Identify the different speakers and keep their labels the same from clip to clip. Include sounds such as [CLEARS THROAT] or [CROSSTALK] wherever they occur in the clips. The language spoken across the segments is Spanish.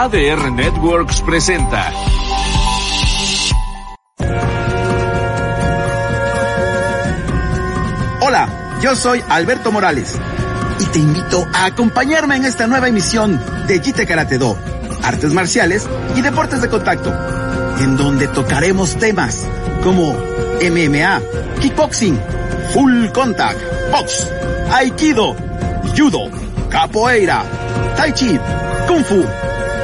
Speaker 1: ADR Networks presenta.
Speaker 2: Hola, yo soy Alberto Morales y te invito a acompañarme en esta nueva emisión de Jite Karate Do, artes marciales y deportes de contacto, en donde tocaremos temas como MMA, kickboxing, full contact, box, aikido, judo, capoeira, tai chi, kung fu,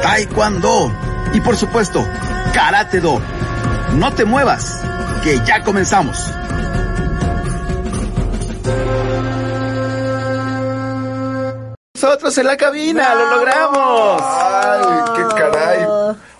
Speaker 2: taekwondo y por supuesto, karate do. No te muevas, que ya comenzamos. Nosotros en la cabina, lo logramos.
Speaker 3: Ay, qué caray.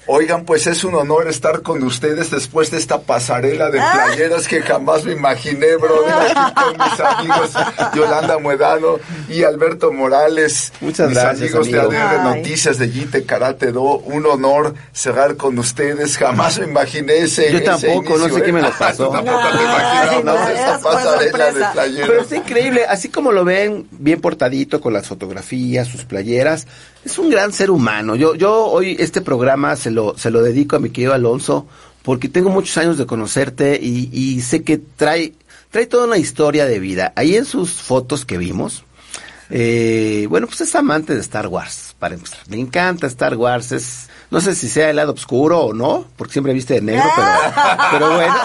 Speaker 3: Oigan, pues es un honor estar con ustedes después de esta pasarela de playeras que jamás me imaginé, bro. Aquí [LAUGHS] con mis amigos Yolanda Muedano y Alberto Morales.
Speaker 2: Muchas
Speaker 3: mis
Speaker 2: gracias,
Speaker 3: amigos
Speaker 2: amigo.
Speaker 3: de ADR
Speaker 4: Ay.
Speaker 3: Noticias de Jite Karate Do. Un honor cerrar con ustedes. Jamás me imaginé ese.
Speaker 2: Yo
Speaker 3: ese
Speaker 2: tampoco, no sé qué
Speaker 3: ¿eh?
Speaker 2: me lo pasó.
Speaker 3: Tú tampoco te
Speaker 4: Ay,
Speaker 3: imaginabas
Speaker 4: no,
Speaker 3: esa
Speaker 4: eras por
Speaker 3: pasarela de
Speaker 4: sorpresa.
Speaker 3: playeras.
Speaker 2: Pero está increíble, así como lo ven, bien portadito con las fotografías, sus playeras, es un gran ser humano. Yo, yo hoy este programa se lo, se lo dedico a mi querido Alonso, porque tengo muchos años de conocerte y, y sé que trae, trae toda una historia de vida. Ahí en sus fotos que vimos, eh, bueno, pues es amante de Star Wars, para empezar. Le encanta Star Wars, es, no sé si sea el lado oscuro o no, porque siempre viste de negro, pero, [LAUGHS] pero bueno,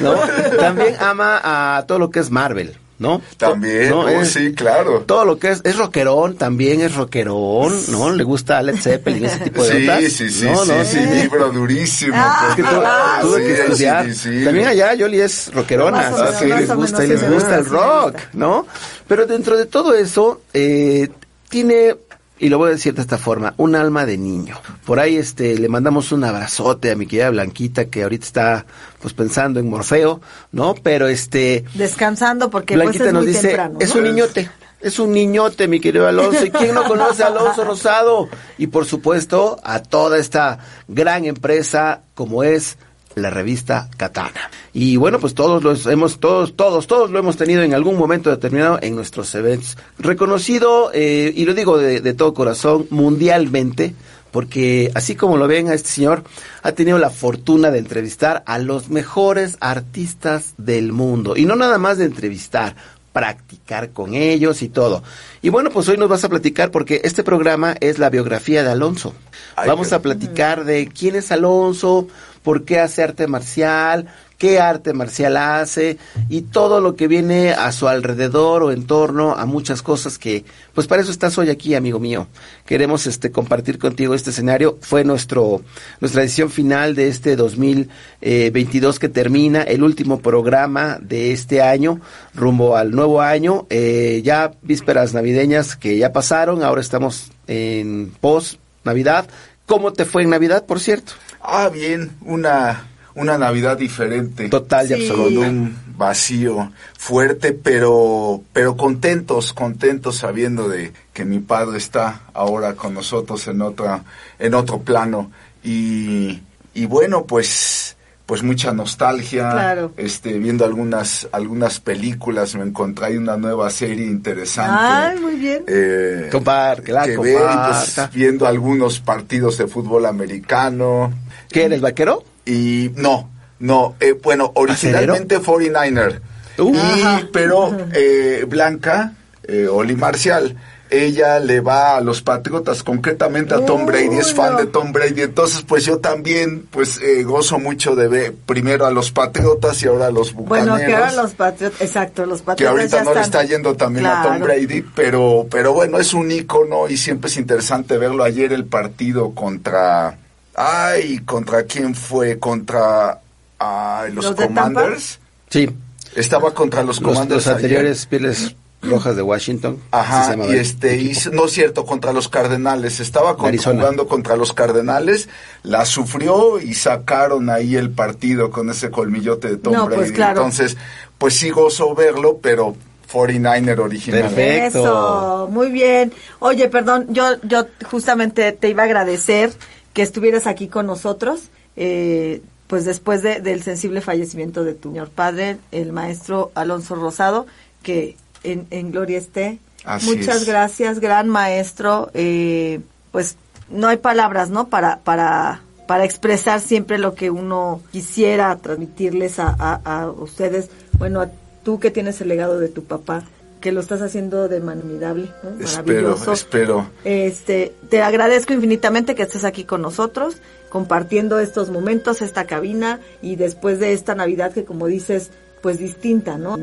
Speaker 2: ¿no? ¿no? También ama a todo lo que es Marvel, ¿no?
Speaker 3: También,
Speaker 2: ¿no?
Speaker 3: oh,
Speaker 2: Es-
Speaker 3: sí, claro.
Speaker 2: Todo lo que es, es rockerón, también es rockerón, ¿no? Le gusta Led Zeppelin, ese tipo de
Speaker 3: Sí, sí, sí,
Speaker 2: no,
Speaker 3: sí,
Speaker 2: no,
Speaker 3: sí, libro durísimo.
Speaker 4: Ah,
Speaker 2: Es que tu-
Speaker 4: Ah,
Speaker 2: tuve
Speaker 3: sí,
Speaker 2: que estudiar.
Speaker 3: sí, sí.
Speaker 2: También allá Yoli es rockerona,
Speaker 4: menos,
Speaker 2: así les gusta
Speaker 4: menos,
Speaker 2: y les
Speaker 4: sí
Speaker 2: gusta el
Speaker 4: sí
Speaker 2: rock. ¿no? Pero dentro de todo eso, eh, tiene, y lo voy a decir de esta forma, un alma de niño. Por ahí este le mandamos un abrazote a mi querida Blanquita, que ahorita está pues pensando en Morfeo, ¿no? Pero este
Speaker 4: Descansando porque
Speaker 2: Blanquita
Speaker 4: pues es
Speaker 2: nos
Speaker 4: muy
Speaker 2: dice,
Speaker 4: temprano.
Speaker 2: es
Speaker 4: ¿no?
Speaker 2: un niñote, es un niñote, mi querido Alonso. ¿Y quién no conoce a Alonso Rosado? Y por supuesto, a toda esta gran empresa como es la revista Katana. Y bueno, pues todos los hemos, todos, todos, todos lo hemos tenido en algún momento determinado en nuestros eventos. Reconocido, eh, y lo digo de, de todo corazón, mundialmente, porque así como lo ven a este señor, ha tenido la fortuna de entrevistar a los mejores artistas del mundo. Y no nada más de entrevistar, practicar con ellos y todo. Y bueno, pues hoy nos vas a platicar porque este programa es la biografía de Alonso. Vamos a platicar de quién es Alonso, por qué hace arte marcial, qué arte marcial hace y todo lo que viene a su alrededor o en torno a muchas cosas que, pues para eso estás hoy aquí, amigo mío. Queremos este compartir contigo este escenario. Fue nuestro nuestra edición final de este 2022 que termina, el último programa de este año, rumbo al nuevo año. Eh, ya vísperas navideñas que ya pasaron, ahora estamos en post Navidad. ¿Cómo te fue en Navidad, por cierto?
Speaker 3: Ah, bien, una, una Navidad diferente.
Speaker 2: Total y
Speaker 4: Sí.
Speaker 2: absoluta.
Speaker 3: Con un vacío fuerte, pero, pero contentos, contentos sabiendo de que mi padre está ahora con nosotros en otra, en otro plano. Y, y bueno, pues, pues mucha nostalgia.
Speaker 4: Claro.
Speaker 3: Este, viendo algunas, algunas películas, me encontré ahí una nueva serie interesante.
Speaker 4: Ay, muy bien.
Speaker 3: Eh,
Speaker 2: Comparte, la
Speaker 3: que ver, pues,
Speaker 2: comparta.
Speaker 3: viendo algunos partidos de fútbol americano.
Speaker 2: ¿Qué eres, vaquero?
Speaker 3: Y no, no, eh, bueno, originalmente 49er.
Speaker 2: Uh.
Speaker 3: Y, pero eh, Blanca, eh, Oli Marcial, ella le va a los Patriotas, concretamente a Tom Brady, es fan de Tom Brady. Entonces, pues yo también, pues eh, gozo mucho de ver primero a los Patriotas y ahora a los Bucaneros.
Speaker 4: Bueno, que ahora los patriotas, exacto, los
Speaker 3: que
Speaker 4: patriotas
Speaker 3: ahorita
Speaker 4: ya
Speaker 3: no le está yendo también a Tom. Brady, pero, pero bueno, es un ícono y siempre es interesante verlo. Ayer el partido contra, ay, ¿contra quién fue? Contra ay, los. Commanders.
Speaker 2: Sí.
Speaker 3: Estaba contra los
Speaker 2: Los,
Speaker 3: Commanders.
Speaker 2: los anteriores pieles rojas de Washington.
Speaker 3: Ajá, y este, y, no es cierto, contra los Cardenales. Estaba con- jugando contra los Cardenales, la sufrió y sacaron ahí el partido con ese colmillote de Tom
Speaker 4: No, pues,
Speaker 3: Brady.
Speaker 4: claro.
Speaker 3: Entonces, pues sí gozo verlo, pero 49er original.
Speaker 2: Perfecto.
Speaker 4: Eso, muy bien. Oye, perdón, yo, yo justamente te iba a agradecer que estuvieras aquí con nosotros, eh, pues después de- del sensible fallecimiento de tu señor padre, el maestro Alonso Rosado, que en, en gloria esté.
Speaker 3: Así
Speaker 4: Muchas
Speaker 3: es.
Speaker 4: gracias, gran maestro. eh, pues no hay palabras, ¿no? Para, para, para expresar siempre lo que uno quisiera transmitirles a, a, a ustedes. Bueno, a tú que tienes el legado de tu papá, que lo estás haciendo de manera ¿no?
Speaker 3: Espero, espero.
Speaker 4: Este, te agradezco infinitamente que estés aquí con nosotros, compartiendo estos momentos, esta cabina y después de esta Navidad que como dices, pues distinta, ¿no?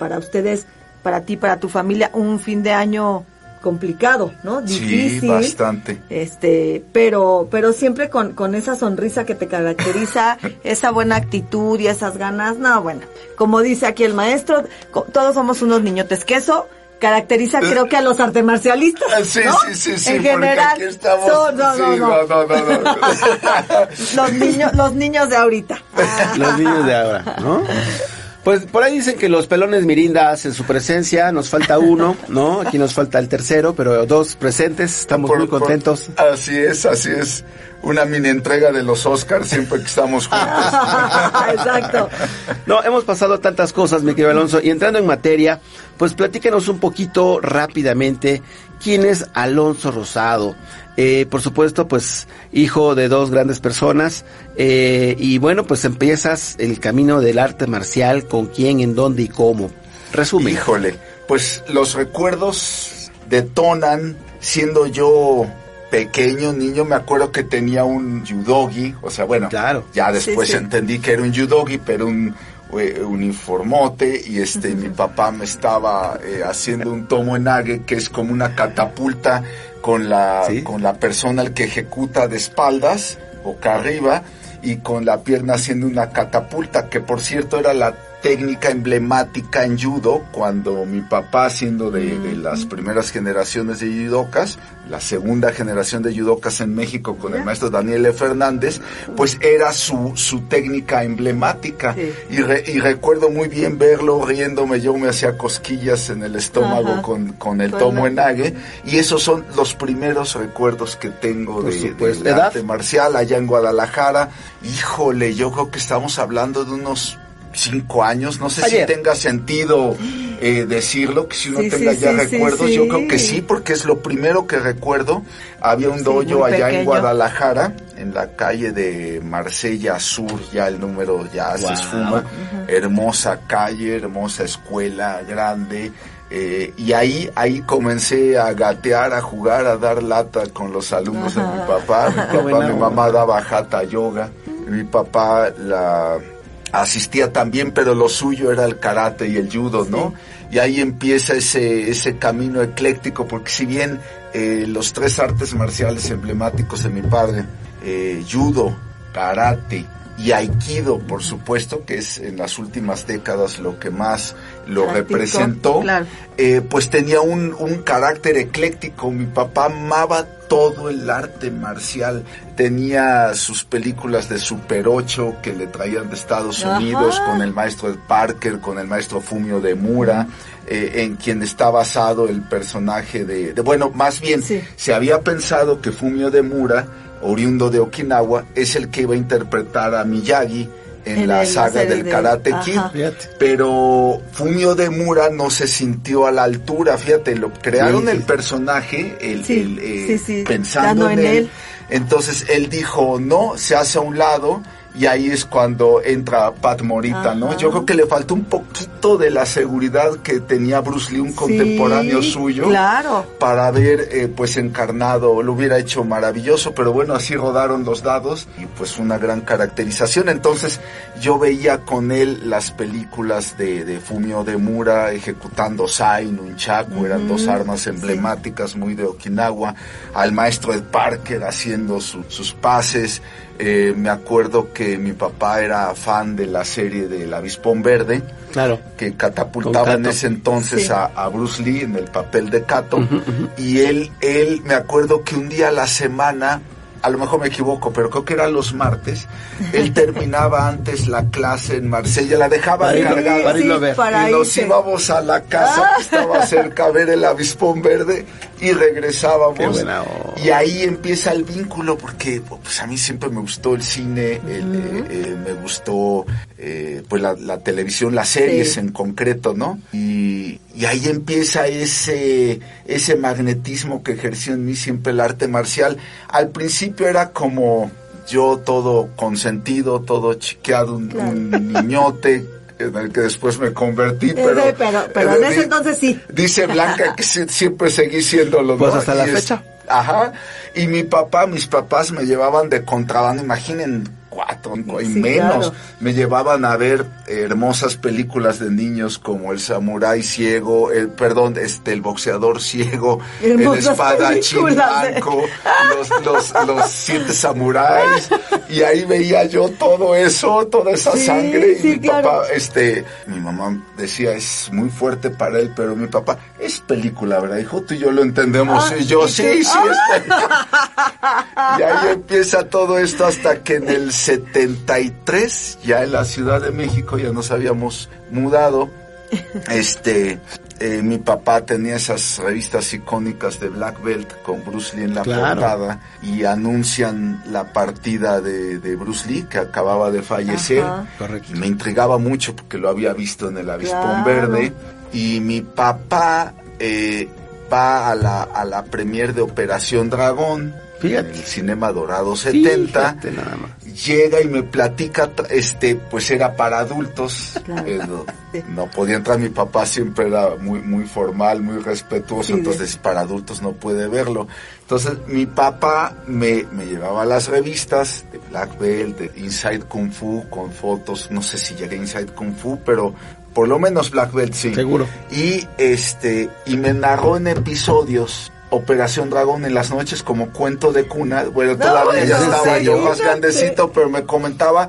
Speaker 4: Para ustedes, para ti, para tu familia, un fin de año complicado, ¿no?
Speaker 3: Difícil. Sí, bastante.
Speaker 4: Este, pero, pero siempre con, con esa sonrisa que te caracteriza, [LAUGHS] esa buena actitud y esas ganas, no, bueno, como dice aquí el maestro, todos somos unos niñotes, que eso caracteriza creo que a los artes marcialistas.
Speaker 3: Sí, sí, sí, sí,
Speaker 4: en general.
Speaker 3: Aquí estamos, no, no, no, no, no, no, [LAUGHS]
Speaker 4: los niños, los niños de ahorita.
Speaker 2: los niños de ahora, ¿no? [LAUGHS] Pues por ahí dicen que los pelones Mirinda hacen su presencia, nos falta uno, ¿no? Aquí nos falta el tercero, pero dos presentes, estamos muy contentos.
Speaker 3: así es, así es. Una mini entrega de los Oscars siempre que estamos juntos. [LAUGHS]
Speaker 4: Exacto.
Speaker 2: No, hemos pasado tantas cosas, mi querido Alonso, y entrando en materia, pues platíquenos un poquito rápidamente quién es Alonso Rosado. Eh, por supuesto, pues hijo de dos grandes personas. Eh, y bueno, pues empiezas el camino del arte marcial, con quién, en dónde y cómo. Resume.
Speaker 3: Híjole, pues los recuerdos detonan siendo yo pequeño niño, me acuerdo que tenía un judogi, o sea, bueno,
Speaker 2: claro.
Speaker 3: ya después entendí que era un judogi, pero un uniformote y este mi papá me estaba haciendo un tomo en ague que es como una catapulta con la, con la persona el que ejecuta de espaldas, boca arriba, y con la pierna haciendo una catapulta, que por cierto era la técnica emblemática en judo cuando mi papá siendo de, las primeras generaciones de judocas, la segunda generación de judocas en México con el maestro Daniel e. Fernández, pues era su, su técnica emblemática. Y, y, recuerdo muy bien verlo riéndome, yo me hacía cosquillas en el estómago con, con, el tomo enague. Y esos son los primeros recuerdos que tengo de, de arte marcial allá en Guadalajara. Híjole, yo creo que estamos hablando de unos cinco años, no sé si tenga sentido eh, decirlo, que si uno tenga ya recuerdos, yo creo que sí, porque es lo primero que recuerdo. Había un dojo allá en Guadalajara, en la calle de Marsella Sur, ya el número ya se esfuma, hermosa calle, hermosa escuela, grande. Eh, y ahí, ahí comencé a gatear, a jugar, a dar lata con los alumnos de mi papá. Mi papá, mi mamá daba jata yoga. Mi papá la asistía también, pero lo suyo era el karate y el judo, ¿no? Y ahí empieza ese, ese camino ecléctico, porque si bien eh, los tres artes marciales emblemáticos de mi padre, eh, judo, karate y aikido, por supuesto, que es en las últimas décadas lo que más lo representó, eh, pues tenía un, un carácter ecléctico. Mi papá amaba todo el arte marcial. Tenía sus películas de Super 8 que le traían de Estados Unidos con el maestro Parker, con el maestro Fumio de Mura, eh, en quien está basado el personaje de... bueno, más bien, se había pensado que Fumio de Mura, oriundo de Okinawa, es el que iba a interpretar a Miyagi en, la saga del Karate Kid, pero Fumio de Mura no se sintió a la altura, fíjate, lo crearon el personaje, el, eh, pensando en, él. Entonces él dijo, no, se hace a un lado y ahí es cuando entra Pat Morita, ¿no? Yo creo que le faltó un poquito de la seguridad que tenía Bruce Lee, un contemporáneo suyo,
Speaker 4: claro.
Speaker 3: para haber eh, pues encarnado, lo hubiera hecho maravilloso, pero bueno, así rodaron los dados y pues una gran caracterización. Entonces yo veía con él las películas de, de Fumio de Mura ejecutando Sai, Nunchaku, eran dos armas emblemáticas muy de Okinawa, al maestro Ed Parker haciendo sus pases, eh, me acuerdo que mi papá era fan de la serie del Avispón Verde,
Speaker 2: claro.
Speaker 3: que catapultaba en ese entonces a, Bruce Lee en el papel de Cato. Y él, él, me acuerdo que un día a la semana a lo mejor me equivoco, pero creo que era los martes, él [LAUGHS] terminaba antes la clase en Marsella, la dejaba
Speaker 2: Para irlo-
Speaker 3: cargada.
Speaker 2: para irlo a ver.
Speaker 4: para
Speaker 3: y nos íbamos a la casa que estaba cerca a ver el avispón verde y regresábamos.
Speaker 2: Qué buena.
Speaker 3: Y ahí empieza el vínculo porque pues a mí siempre me gustó el cine, el, eh, eh, me gustó eh, pues la, la televisión, las series
Speaker 4: Sí.
Speaker 3: en concreto, ¿no? Y, y ahí empieza ese, ese magnetismo que ejerció en mí siempre el arte marcial. Al principio era como yo todo consentido, todo chiqueado, un,
Speaker 4: Claro.
Speaker 3: un niñote en el que después me convertí,
Speaker 4: Eh,
Speaker 3: pero...
Speaker 4: pero- pero en
Speaker 3: eh,
Speaker 4: ese
Speaker 3: di-
Speaker 4: entonces sí.
Speaker 3: Dice Blanca que siempre seguí siendo lo
Speaker 2: Pues hasta la fecha.
Speaker 3: Ajá. Y mi papá, mis papás me llevaban de contrabando, imaginen cuatro y
Speaker 4: Sí,
Speaker 3: menos.
Speaker 4: claro.
Speaker 3: Me llevaban a ver hermosas películas de niños como El Samurái Ciego, el, perdón, este, el boxeador ciego, el espadachín
Speaker 4: de-
Speaker 3: blanco, los, los, los siete samuráis. Y ahí veía yo todo eso, toda esa
Speaker 4: Sí,
Speaker 3: sangre. Y
Speaker 4: sí,
Speaker 3: mi
Speaker 4: claro.
Speaker 3: papá, este, mi mamá decía, es muy fuerte para él, pero mi papá, es película, ¿verdad, hijo? Tú y yo lo entendemos.
Speaker 4: Ah,
Speaker 3: y yo, sí, sí, es película". [LAUGHS] Y ahí empieza todo esto hasta que en el 73, ya en la Ciudad de México, ya nos habíamos mudado. Este, eh, mi papá tenía esas revistas icónicas de Black Belt con Bruce Lee en la
Speaker 2: Claro.
Speaker 3: portada y anuncian la partida de, de Bruce Lee que acababa de fallecer.
Speaker 2: Correcto.
Speaker 3: Me intrigaba mucho porque lo había visto en el avispón
Speaker 4: Claro.
Speaker 3: verde. Y mi papá eh, va a la, a la premier de Operación Dragón.
Speaker 2: Fíjate.
Speaker 3: En el Cinema Dorado 70
Speaker 2: Fíjate nada más.
Speaker 3: llega y me platica, este, pues era para adultos,
Speaker 4: Claro.
Speaker 3: eh, no, no podía entrar, mi papá siempre era muy, muy formal, muy respetuoso,
Speaker 4: Sí,
Speaker 3: entonces para adultos no puede verlo. Entonces mi papá me, me llevaba las revistas de Black Belt, de Inside Kung Fu, con fotos, no sé si llegué a Inside Kung Fu, pero por lo menos Black Belt sí.
Speaker 2: Seguro.
Speaker 3: Y este, y me narró en episodios Operación Dragón en las noches como cuento de cuna. Bueno,
Speaker 4: No,
Speaker 3: todavía ya estaba yo más grandecito, pero me comentaba.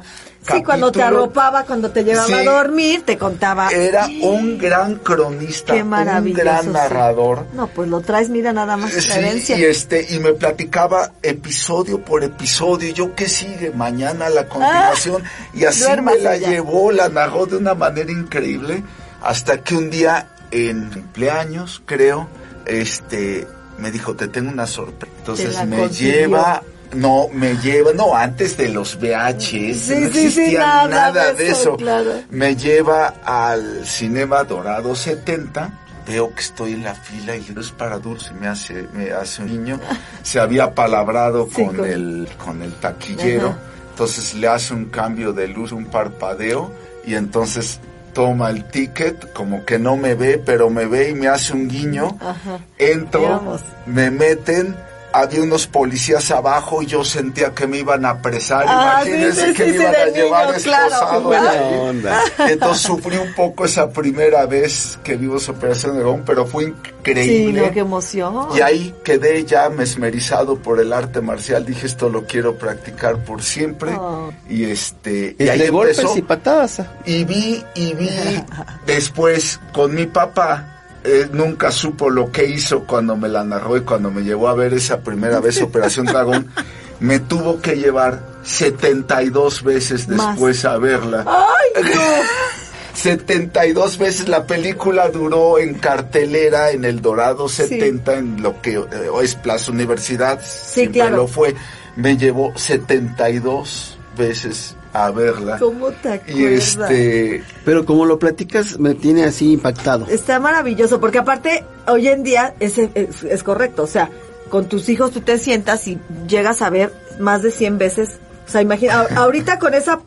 Speaker 4: Sí, cuando te arropaba, cuando te llevaba
Speaker 3: Sí.
Speaker 4: a dormir, te contaba.
Speaker 3: Era un gran cronista,
Speaker 4: Qué
Speaker 3: un gran
Speaker 4: sí.
Speaker 3: narrador.
Speaker 4: No, pues lo traes, mira nada más
Speaker 3: Sí,
Speaker 4: herencia.
Speaker 3: y este, y me platicaba episodio por episodio, y yo qué sigue, mañana la continuación, y así me la
Speaker 4: ya.
Speaker 3: llevó, la narró de una manera increíble, hasta que un día, en cumpleaños, creo, este, me dijo, te tengo una sorpresa. Entonces me
Speaker 4: consiguió.
Speaker 3: lleva, no, me lleva, no, antes de los VHS,
Speaker 4: Sí,
Speaker 3: no
Speaker 4: sí, sí,
Speaker 3: existía
Speaker 4: nada
Speaker 3: nada,
Speaker 4: de eso,
Speaker 3: eso.
Speaker 4: claro.
Speaker 3: Me lleva al Cinema Dorado 70. Veo que estoy en la fila y es para Dulce, me hace, me hace un niño. [LAUGHS] Se había palabrado con,
Speaker 4: con-
Speaker 3: el, con el taquillero.
Speaker 4: Ajá.
Speaker 3: Entonces le hace un cambio de luz, un parpadeo. Y entonces toma el ticket, como que no me ve, pero me ve y me hace un guiño.
Speaker 4: Ajá.
Speaker 3: Entro, me meten, había unos policías abajo y yo sentía que me iban a apresar.
Speaker 4: Ah, sí,
Speaker 3: Imagínense
Speaker 4: sí,
Speaker 3: que
Speaker 4: sí,
Speaker 3: me
Speaker 4: sí,
Speaker 3: iban a llevar
Speaker 4: niño, claro.
Speaker 3: esposado. Ahí.
Speaker 2: onda.
Speaker 3: Entonces sufrí un poco esa primera vez que vimos Operación Dragón, pero fue
Speaker 4: Sí,
Speaker 3: increíble.
Speaker 4: no, qué emoción.
Speaker 3: Y ahí quedé ya mesmerizado por el arte marcial. Dije, esto lo quiero practicar por siempre.
Speaker 4: Oh.
Speaker 3: Y este, y
Speaker 2: Es
Speaker 3: ahí
Speaker 2: de golpes
Speaker 3: empezó.
Speaker 2: y patadas.
Speaker 3: Y vi, y vi [LAUGHS] después con mi papá. Eh, nunca supo lo que hizo cuando me la narró y cuando me llevó a ver esa primera vez [LAUGHS] Operación Dragón. Me tuvo que llevar 72 veces
Speaker 4: Más.
Speaker 3: después a verla.
Speaker 4: ¡Ay, no! [LAUGHS]
Speaker 3: 72 veces la película duró en cartelera en el Dorado 70 en lo que eh, hoy es Plaza Universidad siempre
Speaker 4: claro.
Speaker 3: lo fue me llevó 72 veces a verla
Speaker 4: ¿Cómo te acuerdas?
Speaker 3: y este
Speaker 2: Pero como lo platicas, me tiene así impactado.
Speaker 4: Está maravilloso, porque aparte, hoy en día es, es, es correcto, o sea, con tus hijos tú te sientas y llegas a ver más de 100 veces, o sea, imagina, ahorita con esa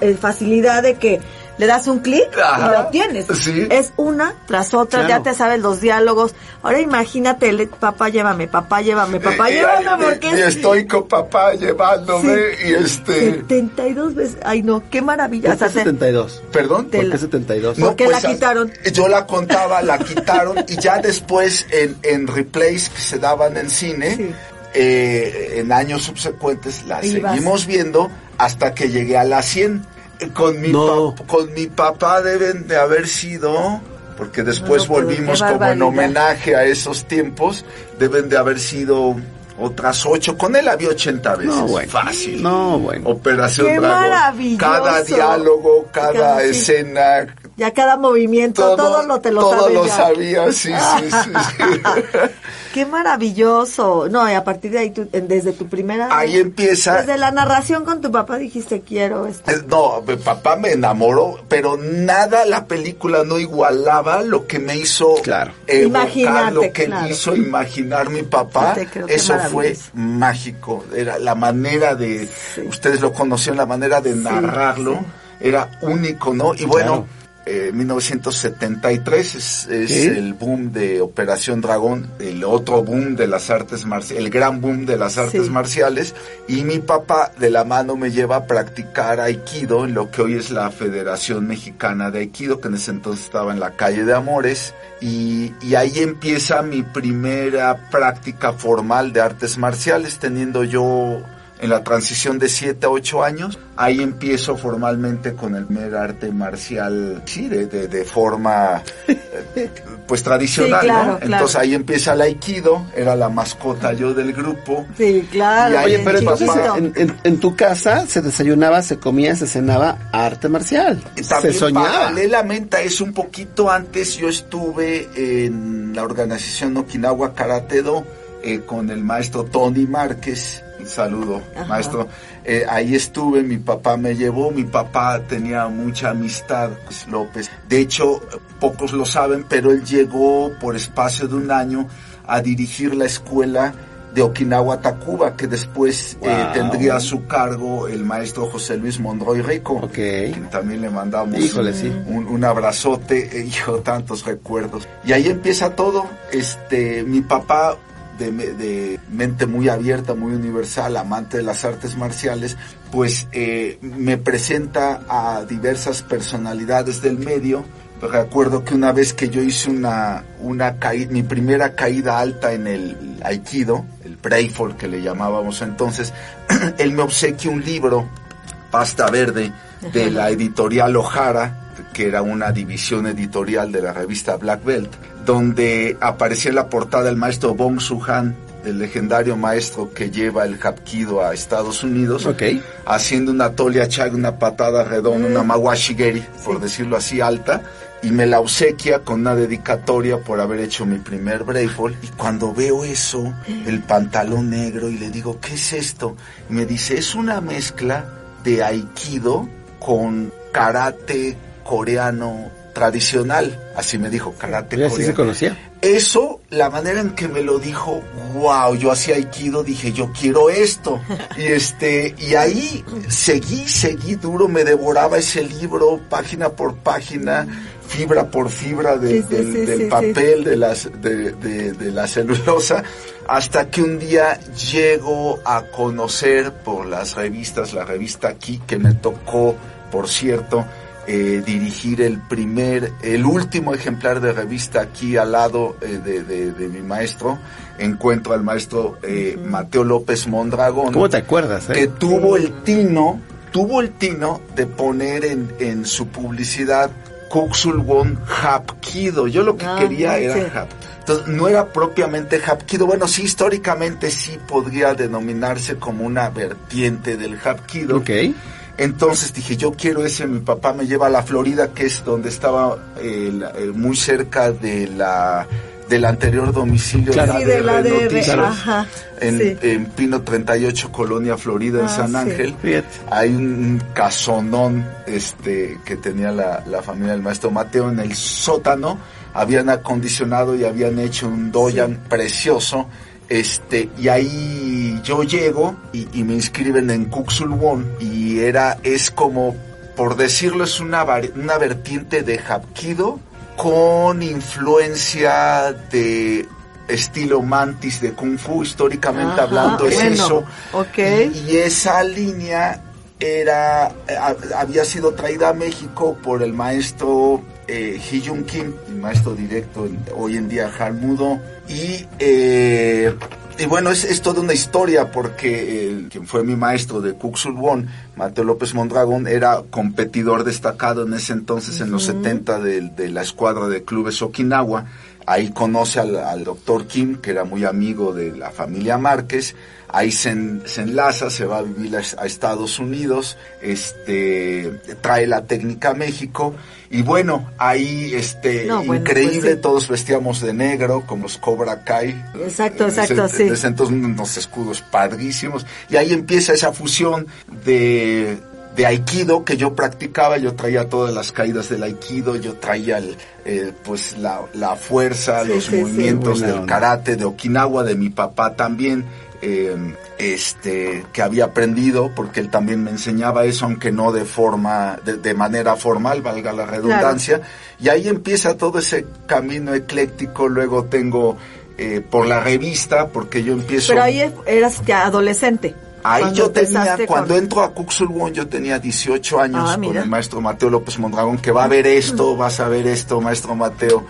Speaker 4: eh, facilidad de que le das un clic y lo tienes.
Speaker 3: Sí.
Speaker 4: Es una tras otra,
Speaker 2: Claro.
Speaker 4: ya te sabes los diálogos. Ahora imagínate, papá llévame, papá llévame, papá
Speaker 3: eh,
Speaker 4: llévame,
Speaker 3: eh,
Speaker 4: porque
Speaker 3: y estoy con papá llevándome
Speaker 4: Sí.
Speaker 3: y este
Speaker 4: 72 veces, ay no, qué maravilla.
Speaker 2: ¿Por qué
Speaker 4: te-
Speaker 2: 72?
Speaker 3: perdón
Speaker 2: ¿Por qué 72?
Speaker 4: No. Porque la
Speaker 3: pues,
Speaker 4: quitaron.
Speaker 3: Yo la contaba, la quitaron y ya después en, en replays que se daban en cine,
Speaker 4: Sí.
Speaker 3: eh, en años subsecuentes la
Speaker 4: Ibas.
Speaker 3: seguimos viendo hasta que llegué a la 100. Con mi,
Speaker 2: No.
Speaker 3: pap- con mi papá deben de haber sido, porque después
Speaker 4: No,
Speaker 3: volvimos como en homenaje a esos tiempos, deben de haber sido otras ocho. Con él había 80 veces.
Speaker 2: No, bueno.
Speaker 3: Fácil.
Speaker 2: No, bueno.
Speaker 3: Operación
Speaker 4: ¡Qué
Speaker 3: Dragón.
Speaker 4: maravilloso!
Speaker 3: Cada diálogo, cada escena,
Speaker 4: Ya cada movimiento, todo, lo te lo
Speaker 3: todo
Speaker 4: sabes
Speaker 3: lo
Speaker 4: ya.
Speaker 3: sabía, sí, sí, sí. sí. [LAUGHS]
Speaker 4: Qué maravilloso. No, y a partir de ahí, tú- desde tu primera...
Speaker 3: Ahí empieza.
Speaker 4: Desde la narración con tu papá dijiste, quiero esto.
Speaker 3: Eh, No, mi papá me enamoró, pero nada, la película no igualaba lo que me hizo
Speaker 2: Claro.
Speaker 3: evocar,
Speaker 4: Imaginarte,
Speaker 3: lo que
Speaker 4: claro.
Speaker 3: me hizo imaginar mi papá. Eso fue mágico. Era la manera de, ustedes lo conocían, la manera de narrarlo era único, ¿no? Y bueno.
Speaker 2: Claro.
Speaker 3: Eh, 1973 es, es
Speaker 2: Sí.
Speaker 3: el boom de Operación Dragón, el otro boom de las artes marciales, el gran boom de las artes
Speaker 4: Sí.
Speaker 3: marciales y mi papá de la mano me lleva a practicar aikido en lo que hoy es la Federación Mexicana de Aikido que en ese entonces estaba en la calle de Amores y, y ahí empieza mi primera práctica formal de artes marciales teniendo yo en la transición de 7 a 8 años, ahí empiezo formalmente con el primer arte marcial, sí, de, de, de forma eh, [LAUGHS] pues tradicional,
Speaker 4: Sí, claro,
Speaker 3: ¿no?
Speaker 4: claro.
Speaker 3: Entonces ahí empieza el aikido, era la mascota yo del grupo.
Speaker 4: Sí, claro.
Speaker 3: Y ahí-
Speaker 2: Oye, pero entonces en, en- en tu casa se desayunaba, se comía, se cenaba arte marcial.
Speaker 3: También
Speaker 2: se soñaba.
Speaker 3: paralelamente a eso, un poquito antes, yo estuve en la organización Okinawa Karate Do eh, con el maestro Tony Márquez. Saludo,
Speaker 4: Ajá.
Speaker 3: maestro. Eh, ahí estuve, mi papá me llevó, mi papá tenía mucha amistad con López. De hecho, pocos lo saben, pero él llegó por espacio de un año a dirigir la escuela de Okinawa Takuba, que después eh, tendría a su cargo el maestro José Luis Monroy Rico.
Speaker 2: Ok.
Speaker 3: quien también le mandamos
Speaker 2: Híjole,
Speaker 3: un,
Speaker 2: sí.
Speaker 3: un, un abrazote, eh, hijo, tantos recuerdos. Y ahí empieza todo. Este, mi papá, de, me- de mente muy abierta, muy universal, amante de las artes marciales, pues eh, me presenta a diversas personalidades del medio. Recuerdo que una vez que yo hice una, una caída, mi primera caída alta en el Aikido, el Breifort que le llamábamos entonces, [CLEARS THROAT] él me obsequia un libro Pasta Verde de la editorial O'Hara, que era una división editorial de la revista Black Belt, donde aparecía en la portada el maestro Bong Su-han, el legendario maestro que lleva el Hapkido a Estados Unidos, haciendo una tolia chag, una patada redonda, una mawashigeri, por decirlo así, alta, y me la obsequia con una dedicatoria por haber hecho mi primer breakfall. Y cuando veo eso, el pantalón negro, y le digo, ¿qué es esto? Y me dice, es una mezcla de aikido con karate coreano tradicional. Así me dijo, karate coreano.
Speaker 2: se conocía.
Speaker 3: Eso, la manera en que me lo dijo, wow, yo hacía aikido, dije, yo quiero esto. Y este, y ahí seguí, seguí duro, me devoraba ese libro, página por página, fibra por fibra de-
Speaker 4: Sí, sí,
Speaker 3: del,
Speaker 4: sí,
Speaker 3: del
Speaker 4: sí,
Speaker 3: papel, de las, de, de- de la celulosa, hasta que un día llego a conocer por las revistas, la revista aquí, que me tocó, por cierto, eh, dirigir el primer, el último ejemplar de revista aquí al lado eh, de, de- de mi maestro. Encuentro al maestro eh, Mateo López Mondragón.
Speaker 2: ¿Cómo te acuerdas? eh?
Speaker 3: Que tuvo el tino, tuvo el tino de poner en, en su publicidad Kuxulwon Hapkido. Yo lo que
Speaker 4: Ah,
Speaker 3: quería
Speaker 4: sí.
Speaker 3: era Hap. Entonces, no era propiamente Hapkido. Bueno, sí, históricamente sí podría denominarse como una vertiente del Hapkido.
Speaker 2: Ok.
Speaker 3: Entonces dije, yo quiero ese, mi papá me lleva a la Florida, que es donde estaba eh, eh, muy cerca de la del anterior domicilio
Speaker 2: Claro.
Speaker 4: Sí, de la
Speaker 3: ADR, Noticias,
Speaker 4: ajá,
Speaker 3: en,
Speaker 4: sí.
Speaker 3: en Pino 38, Colonia Florida, en
Speaker 4: Ah,
Speaker 3: San. Ángel. Hay un casonón este, que tenía la, la familia del maestro Mateo en el sótano. Habían acondicionado y habían hecho un doyan precioso. Este, y ahí yo llego y, y me inscriben en Kuxulwon y era, es como, por decirlo, es una, una vertiente de Hapkido con influencia de estilo mantis de Kung Fu, históricamente
Speaker 4: Ajá,
Speaker 3: hablando, es
Speaker 4: bueno,
Speaker 3: eso.
Speaker 4: ok.
Speaker 3: Y, y esa línea era, eh, ha- había sido traída a México por el maestro eh, Hee Jun Kim, el maestro directo hoy en día Harmudo. Y, eh, y bueno, es, es toda una historia porque eh, quien fue mi maestro de Kuxul Won, Mateo López Mondragón, era competidor destacado en ese entonces, en los 70, de, de la escuadra de clubes Okinawa. Ahí conoce al, al doctor Kim, que era muy amigo de la familia Márquez, ahí se, en- se enlaza, se va a vivir a, a Estados Unidos, este, trae la técnica a México, y bueno, ahí, este,
Speaker 4: No, bueno,
Speaker 3: increíble,
Speaker 4: pues sí.
Speaker 3: todos vestíamos de negro, como los Cobra Kai.
Speaker 4: Exacto,
Speaker 3: Desde-
Speaker 4: exacto, sí.
Speaker 3: Desde entonces unos escudos padrísimos, y ahí empieza esa fusión de de aikido que yo practicaba, yo traía todas las caídas del aikido, yo traía el, eh, pues la, la fuerza,
Speaker 4: Sí,
Speaker 3: los
Speaker 4: sí,
Speaker 3: movimientos del
Speaker 2: onda.
Speaker 3: karate de Okinawa, de mi papá también, eh, este, que había aprendido, porque él también me enseñaba eso, aunque no de forma, de, de manera formal, valga la redundancia, y ahí empieza todo ese camino ecléctico, luego tengo eh, por la revista, porque yo empiezo...
Speaker 4: Pero ahí eras ya adolescente.
Speaker 3: Ahí
Speaker 4: cuando
Speaker 3: yo tenía, cuando
Speaker 4: con-
Speaker 3: entro a Cuxulwon yo tenía 18 años
Speaker 4: Ah,
Speaker 3: con el maestro Mateo López Mondragón, que va a ver esto, vas a ver esto, maestro Mateo.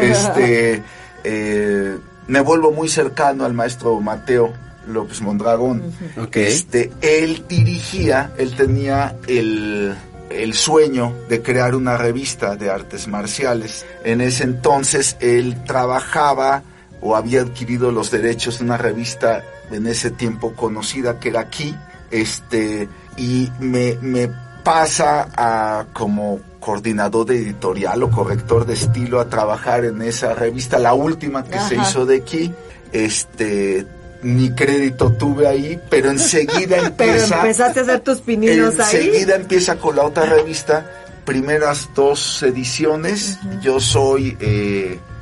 Speaker 3: Este, [LAUGHS] eh, me vuelvo muy cercano al maestro Mateo López Mondragón.
Speaker 2: Ok.
Speaker 3: Este, él dirigía, él tenía el, el sueño de crear una revista de artes marciales. En ese entonces él trabajaba o había adquirido los derechos de una revista en ese tiempo conocida que era aquí, este, y me, me pasa a como coordinador de editorial o corrector de estilo a trabajar en esa revista, la última que se hizo de aquí, este, ni crédito tuve ahí, pero enseguida [LAUGHS]
Speaker 4: Pero
Speaker 3: empieza,
Speaker 4: empezaste a hacer tus pininos ahí.
Speaker 3: enseguida empieza con la otra revista, primeras dos ediciones, yo soy, eh, ¿cómo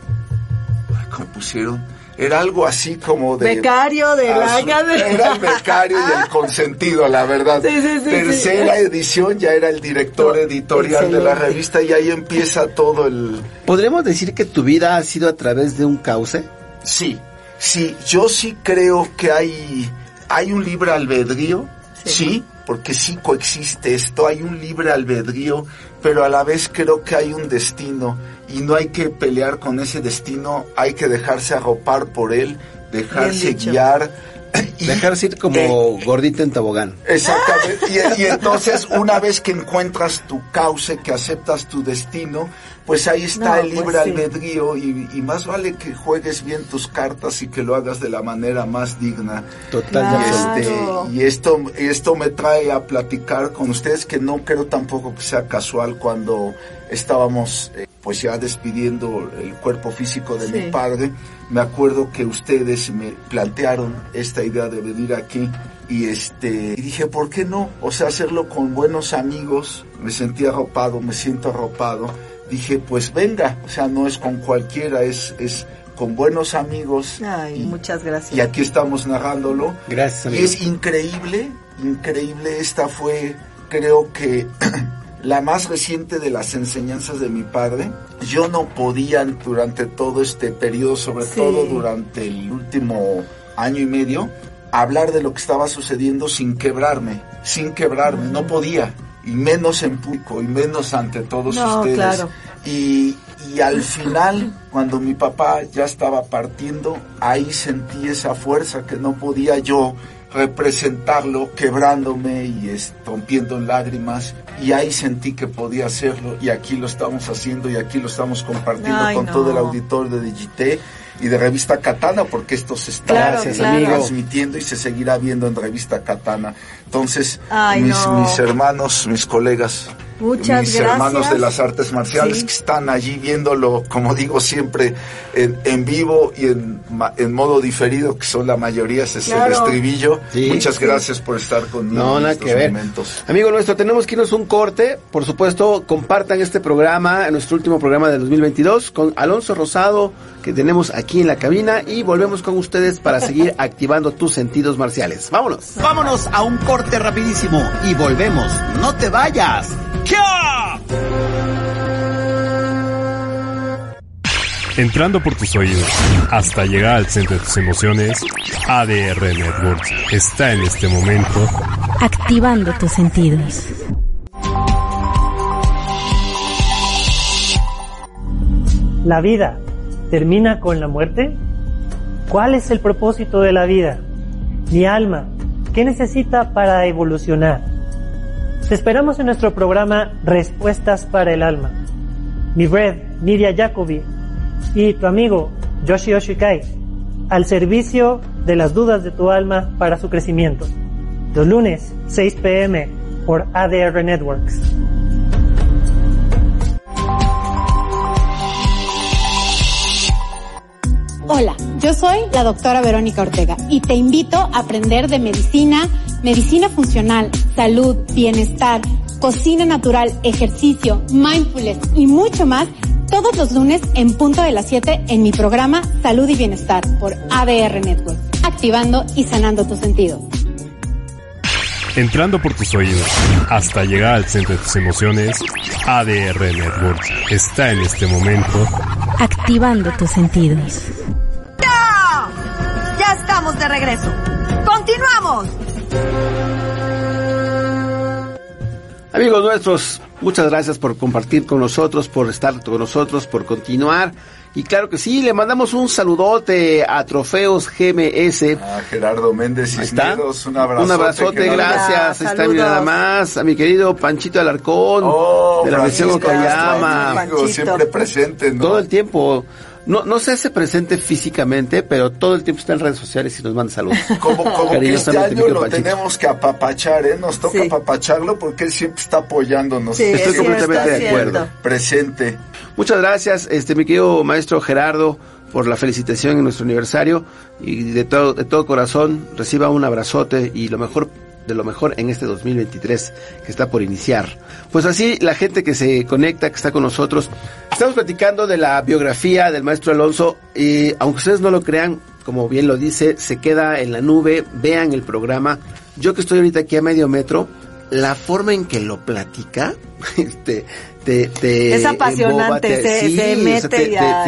Speaker 3: pusieron? Era algo así como de...
Speaker 4: Becario de la
Speaker 3: Azul- Era el becario y el consentido, la verdad.
Speaker 4: Sí, sí, sí,
Speaker 3: Tercera
Speaker 4: sí.
Speaker 3: edición ya era el director editorial de la
Speaker 4: Excelente.
Speaker 3: revista y ahí empieza todo el...
Speaker 2: ¿Podríamos decir que tu vida ha sido a través de un cauce?
Speaker 3: Sí, sí, yo sí creo que hay, hay un libre albedrío,
Speaker 4: Sí.
Speaker 3: sí. porque sí coexiste esto, hay un libre albedrío, pero a la vez creo que hay un destino y no hay que pelear con ese destino, hay que dejarse arropar por él, dejarse guiar. [LAUGHS] y-
Speaker 2: Dejarse ir como
Speaker 3: eh,
Speaker 2: gordito en tobogán.
Speaker 3: Exactamente. Y, y entonces, una vez que encuentras tu cauce, que aceptas tu destino, pues ahí está
Speaker 4: No,
Speaker 3: el libre
Speaker 4: pues sí.
Speaker 3: albedrío y, y más vale que juegues bien tus cartas y que lo hagas de la manera más digna.
Speaker 2: Total
Speaker 3: este,
Speaker 4: Claro.
Speaker 3: y esto, esto me trae a platicar con ustedes que no creo tampoco que sea casual cuando estábamos eh, pues ya despidiendo el cuerpo físico de
Speaker 4: Sí.
Speaker 3: mi padre. Me acuerdo que ustedes me plantearon esta idea de venir aquí y este y dije, ¿por qué no? O sea, hacerlo con buenos amigos. Me sentí arropado, me siento arropado. Dije, pues venga, o sea, no es con cualquiera, es es con buenos amigos.
Speaker 4: Ay,
Speaker 3: y,
Speaker 4: muchas gracias.
Speaker 3: y aquí estamos narrándolo.
Speaker 2: Gracias,
Speaker 3: Y es increíble, increíble. Esta fue, creo que, [CLEARS THROAT] la más reciente de las enseñanzas de mi padre. Yo no podía durante todo este periodo, sobre
Speaker 4: Sí.
Speaker 3: todo durante el último año y medio, hablar de lo que estaba sucediendo sin quebrarme, sin quebrarme, no podía. Y menos en público, y menos ante todos
Speaker 4: No,
Speaker 3: ustedes.
Speaker 4: claro.
Speaker 3: Y, y al final, cuando mi papá ya estaba partiendo, ahí sentí esa fuerza que no podía yo representarlo quebrándome y rompiendo en lágrimas y ahí sentí que podía hacerlo y aquí lo estamos haciendo y aquí lo estamos compartiendo
Speaker 4: Ay,
Speaker 3: con
Speaker 4: no.
Speaker 3: todo el auditorio de Digité y de Revista Katana porque esto se está
Speaker 4: Claro, claro.
Speaker 3: transmitiendo y se seguirá viendo en Revista Katana. Entonces,
Speaker 4: Ay,
Speaker 3: mis,
Speaker 4: no.
Speaker 3: mis hermanos, mis colegas,
Speaker 4: Muchas
Speaker 3: mis
Speaker 4: gracias.
Speaker 3: hermanos de las artes marciales
Speaker 4: Sí.
Speaker 3: que están allí viéndolo, como digo siempre, en, en vivo y en, en modo diferido, que son la mayoría, ese es
Speaker 4: Claro.
Speaker 3: el estribillo.
Speaker 2: Sí.
Speaker 3: Muchas
Speaker 4: Sí.
Speaker 3: gracias por estar conmigo
Speaker 2: No,
Speaker 3: en
Speaker 2: nada
Speaker 3: estos
Speaker 2: que ver.
Speaker 3: momentos.
Speaker 2: Amigo nuestro, tenemos que irnos un corte. Por supuesto, compartan este programa, nuestro último programa del 2022, con Alonso Rosado, que tenemos aquí en la cabina, y volvemos con ustedes para seguir [LAUGHS] activando tus sentidos marciales. Vámonos.
Speaker 5: Vámonos a un corte rapidísimo y volvemos. No te vayas. ¡Ya!
Speaker 6: Entrando por tus oídos hasta llegar al centro de tus emociones, ADR Networks está en este momento
Speaker 7: activando tus sentidos.
Speaker 8: ¿La vida termina con la muerte? ¿Cuál es el propósito de la vida? Mi alma, ¿qué necesita para evolucionar? Te esperamos en nuestro programa Respuestas para el Alma. Mi red, Nidia Jacobi, y tu amigo Yoshi Oshikai, al servicio de las dudas de tu alma para su crecimiento. Los lunes, 6 pm, por ADR Networks.
Speaker 9: Hola, yo soy la doctora Verónica Ortega y te invito a aprender de medicina, medicina funcional, salud, bienestar, cocina natural, ejercicio, mindfulness y mucho más todos los lunes en punto de las 7 en mi programa Salud y Bienestar por ADR Network, activando y sanando tus sentidos.
Speaker 6: Entrando por tus oídos hasta llegar al centro de tus emociones, ADR Networks está en este momento
Speaker 7: activando tus sentidos.
Speaker 4: ¡Ya! Ya estamos de regreso. ¡Continuamos!
Speaker 2: Amigos nuestros, muchas gracias por compartir con nosotros, por estar con nosotros, por continuar. Y claro que sí, le mandamos un saludote a Trofeos GMS.
Speaker 3: A Gerardo Méndez. Cisneros, un abrazote.
Speaker 2: Un abrazote,
Speaker 3: Gerardo.
Speaker 2: gracias. Ahí está, mira nada más. A mi querido Panchito Alarcón,
Speaker 3: Oh,
Speaker 2: de la Misión
Speaker 3: Francisco,
Speaker 2: Okayama.
Speaker 3: nuestro amigo,
Speaker 4: Panchito.
Speaker 3: siempre presente, ¿no?
Speaker 2: Todo el tiempo. No, no se hace presente físicamente, pero todo el tiempo está en redes sociales y nos manda saludos. [LAUGHS]
Speaker 3: Como, como que este
Speaker 2: Cariñosamente,
Speaker 3: año lo
Speaker 2: Panchito.
Speaker 3: tenemos que apapachar, ¿eh? Nos toca
Speaker 4: Sí.
Speaker 3: apapacharlo porque él siempre está apoyándonos.
Speaker 4: Sí,
Speaker 2: Estoy completamente de acuerdo.
Speaker 3: Presente.
Speaker 2: Muchas gracias, este mi querido maestro Gerardo, por la felicitación en nuestro aniversario y de todo, de todo corazón reciba un abrazote y lo mejor de lo mejor en este 2023 que está por iniciar. Pues así la gente que se conecta, que está con nosotros, estamos platicando de la biografía del maestro Alonso y aunque ustedes no lo crean, como bien lo dice, se queda en la nube, vean el programa. Yo que estoy ahorita aquí a medio metro, la forma en que lo platica, [LAUGHS] te, te, te
Speaker 4: Es apasionante,
Speaker 2: embobate.
Speaker 4: se- se mete
Speaker 2: te,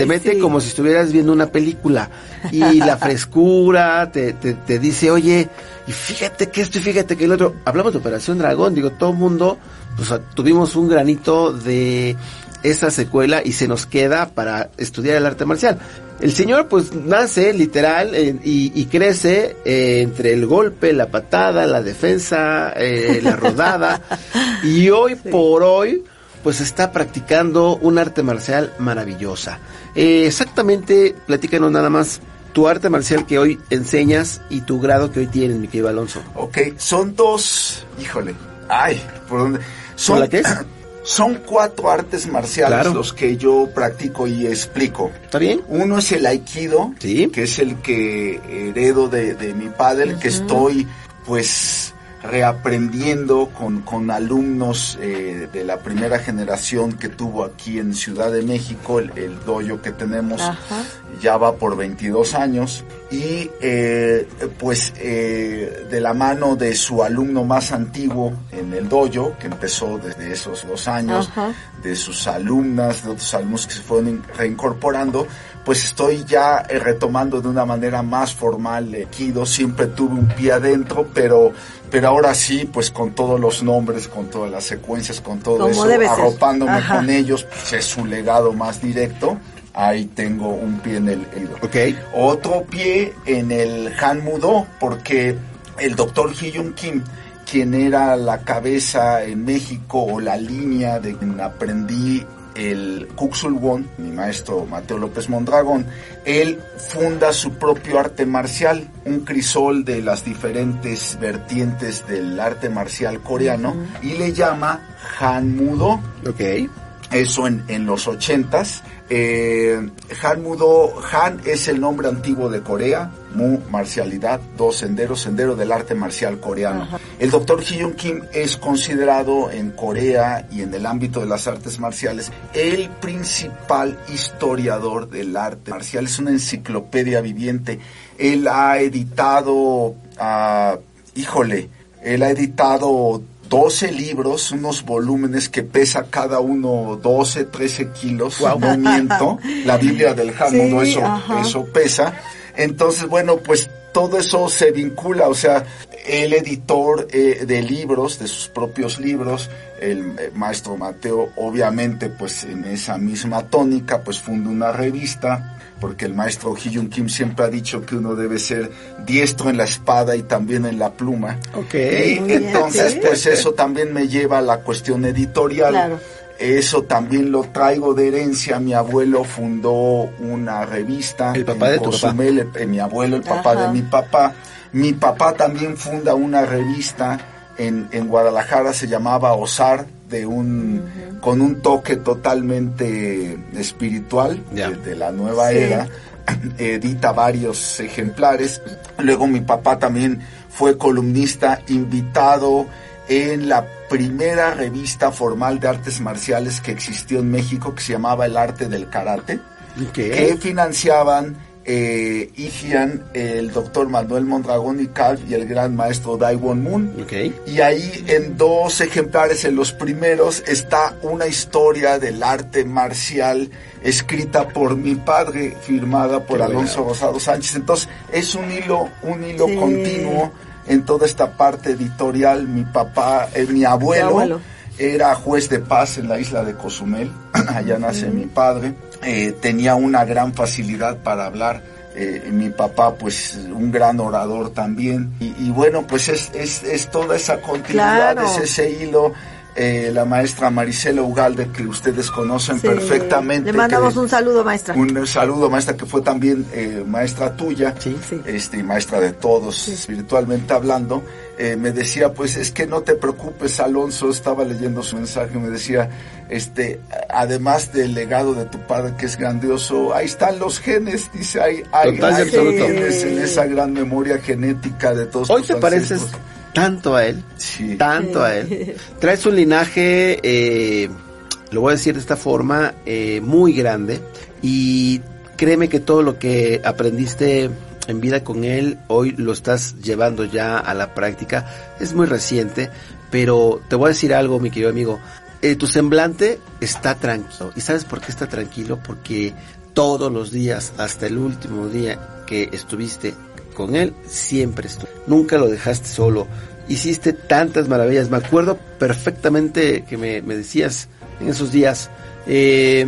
Speaker 2: te- te
Speaker 4: sí.
Speaker 2: como si estuvieras viendo una película. Y la [LAUGHS] frescura, te, te, te dice, oye, y fíjate que esto y fíjate que el otro. Hablamos de Operación Dragón, digo, todo el mundo, pues tuvimos un granito de esa secuela y se nos queda para estudiar el arte marcial. El señor pues nace literal eh, y, y crece eh, entre el golpe, la patada, la defensa, eh, la rodada [LAUGHS] y hoy por hoy pues está practicando un arte marcial maravillosa. Exactamente, platícanos nada más tu arte marcial que hoy enseñas y tu grado que hoy tienes, mi querido Alonso.
Speaker 3: Ok, son dos, híjole, ay, ¿por dónde? Son,
Speaker 2: la qué es? [CLEARS THROAT]
Speaker 3: Son cuatro artes marciales
Speaker 2: Claro.
Speaker 3: los que yo practico y explico.
Speaker 2: ¿Está bien?
Speaker 3: Uno es el aikido,
Speaker 2: Sí.
Speaker 3: que es el que heredo de, de mi padre, el que estoy pues reaprendiendo con, con alumnos eh, de la primera generación que tuvo aquí en Ciudad de México, el, el dojo que tenemos
Speaker 4: Ajá.
Speaker 3: ya va por 22 años y eh, pues eh, de la mano de su alumno más antiguo en el dojo, que empezó desde esos dos años,
Speaker 4: Ajá.
Speaker 3: de sus alumnas, de otros alumnos que se fueron in- reincorporando, pues estoy ya eh, retomando de una manera más formal el Kido, siempre tuve un pie adentro, pero, pero ahora sí, pues con todos los nombres, con todas las secuencias, con todo
Speaker 4: Como
Speaker 3: eso, arropándome
Speaker 4: Ajá.
Speaker 3: con ellos, pues es su legado más directo, ahí tengo un pie en el Kido
Speaker 2: Ok.
Speaker 3: otro pie en el Han Mudo, porque el doctor Hyun Kim, quien era la cabeza en México o la línea de quien aprendí el Kuxul Won, mi maestro Mateo López Mondragón, él funda su propio arte marcial, un crisol de las diferentes vertientes del arte marcial coreano, y le llama Han Mudo
Speaker 2: Ok.
Speaker 3: eso en, en los ochentas. Eh, Han Mudo, Han es el nombre antiguo de Corea, Mu, marcialidad, dos senderos, sendero del arte marcial coreano. El doctor Hyun Kim es considerado en Corea y en el ámbito de las artes marciales el principal historiador del arte marcial, es una enciclopedia viviente. Él ha editado, ah, híjole, él ha editado 12 libros, unos volúmenes que pesa cada uno 12, 13 kilos, no miento. [LAUGHS] La Biblia del Talmud,
Speaker 4: Sí,
Speaker 3: eso,
Speaker 4: ajá.
Speaker 3: eso pesa. Entonces, bueno, pues todo eso se vincula, o sea, el editor eh, de libros, de sus propios libros, el eh, maestro Mateo, obviamente, pues en esa misma tónica, pues funda una revista, porque el maestro Hyun Kim siempre ha dicho que uno debe ser diestro en la espada y también en la pluma.
Speaker 2: Ok.
Speaker 3: Y entonces,
Speaker 4: sí.
Speaker 3: pues eso también me lleva a la cuestión editorial.
Speaker 4: Claro.
Speaker 3: Eso también lo traigo de herencia. Mi abuelo fundó una revista.
Speaker 2: El papá
Speaker 3: en
Speaker 2: de tu
Speaker 3: Cozumel, eh, mi abuelo, el papá
Speaker 4: Ajá.
Speaker 3: de mi papá. Mi papá también funda una revista en, en Guadalajara, se llamaba Osar, de un, con un toque totalmente espiritual de, de la nueva
Speaker 4: Sí.
Speaker 3: era. [CLEARS THROAT] Edita varios ejemplares. Luego mi papá también fue columnista invitado en la primera revista formal de artes marciales que existió en México, que se llamaba El Arte del Karate que financiaban eh, Igian, el doctor Manuel Mondragón y Calv y el gran maestro Daewon Moon.
Speaker 2: Ok.
Speaker 3: Y ahí en dos ejemplares, en los primeros, está una historia del arte marcial escrita por mi padre, firmada por
Speaker 2: Qué
Speaker 3: Alonso
Speaker 2: bueno.
Speaker 3: Rosado Sánchez. Entonces, es un hilo, un hilo
Speaker 4: Sí.
Speaker 3: continuo en toda esta parte editorial. Mi papá, eh, mi abuelo,
Speaker 4: abuelo.
Speaker 3: era juez de paz en la isla de Cozumel, [CLEARS THROAT] allá nace mi padre, Eh, tenía una gran facilidad para hablar, Eh, mi papá pues un gran orador también, y, y bueno pues es, es, es toda esa continuidad,
Speaker 4: Claro.
Speaker 3: es ese hilo, Eh, la maestra Marisela Ugalde que ustedes conocen
Speaker 4: Sí.
Speaker 3: perfectamente.
Speaker 4: Le mandamos
Speaker 3: que-
Speaker 4: un saludo, maestra.
Speaker 3: un saludo, maestra, que fue también eh, maestra tuya,
Speaker 2: Sí.
Speaker 4: Sí.
Speaker 3: este, y maestra de todos, espiritualmente hablando. Eh, me decía, pues es que no te preocupes, Alonso, estaba leyendo su mensaje, me decía, este, además del legado de tu padre que es grandioso, ahí están los genes, dice, hay, hay, hay genes en esa gran memoria genética de todos
Speaker 2: Hoy
Speaker 3: tus
Speaker 2: te pareces. Tanto a él,
Speaker 3: Sí.
Speaker 2: tanto a él. Traes un linaje, eh, lo voy a decir de esta forma, eh, muy grande y créeme que todo lo que aprendiste en vida con él, hoy lo estás llevando ya a la práctica. Es muy reciente, pero te voy a decir algo, mi querido amigo. Eh, tu semblante está tranquilo. ¿Y sabes por qué está tranquilo? Porque todos los días, hasta el último día que estuviste con él, siempre estuvo. Nunca lo dejaste solo. Hiciste tantas maravillas. Me acuerdo perfectamente que me, me decías en esos días, eh,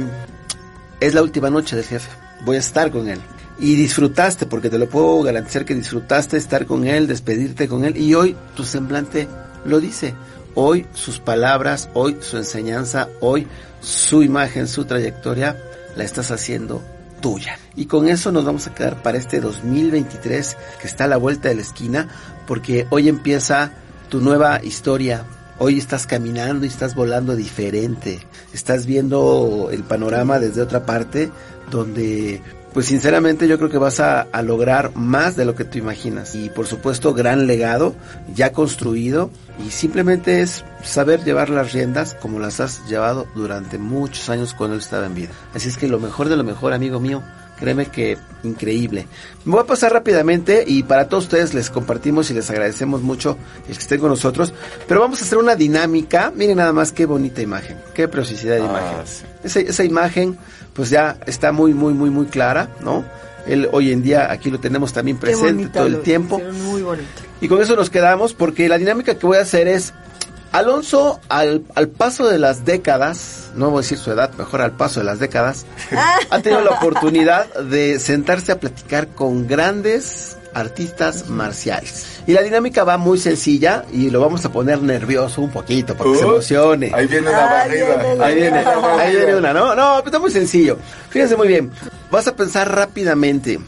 Speaker 2: es la última noche del jefe. Voy a estar con él. Y disfrutaste, porque te lo puedo garantizar que disfrutaste estar con él, despedirte con él. Y hoy tu semblante lo dice. Hoy sus palabras, hoy su enseñanza, hoy su imagen, su trayectoria, la estás haciendo tuya. Y con eso nos vamos a quedar para este 2023 que está a la vuelta de la esquina, porque hoy empieza tu nueva historia. Hoy estás caminando y estás volando diferente. Estás viendo el panorama desde otra parte donde pues sinceramente yo creo que vas a, lograr más de lo que tú imaginas. Y por supuesto gran legado ya construido y simplemente es saber llevar las riendas como las has llevado durante muchos años cuando él estaba en vida. Así es que lo mejor de lo mejor, amigo mío, créeme que increíble. Me voy a pasar rápidamente y para todos ustedes les compartimos y les agradecemos mucho el que estén con nosotros, pero vamos a hacer una dinámica. Miren nada más qué bonita imagen, qué preciosidad de
Speaker 3: Ah,
Speaker 2: imagen.
Speaker 3: sí.
Speaker 2: Esa, esa imagen pues ya está muy, muy, muy, muy clara, ¿no? Él hoy en día aquí lo tenemos también presente todo el
Speaker 4: lo
Speaker 2: tiempo.
Speaker 4: Muy bonito.
Speaker 2: Y con eso nos quedamos porque la dinámica que voy a hacer es Alonso al, al paso de las décadas, no voy a decir su edad, mejor al paso de las décadas, [LAUGHS] ha tenido la oportunidad de sentarse a platicar con grandes artistas marciales. Y la dinámica va muy sencilla y lo vamos a poner nervioso un poquito para que se emocione.
Speaker 3: Ahí viene una
Speaker 4: Ahí
Speaker 3: barrida.
Speaker 2: Ahí viene, ahí viene una, ¿no? No, pero está muy sencillo. Fíjense muy bien. Vas a pensar rápidamente.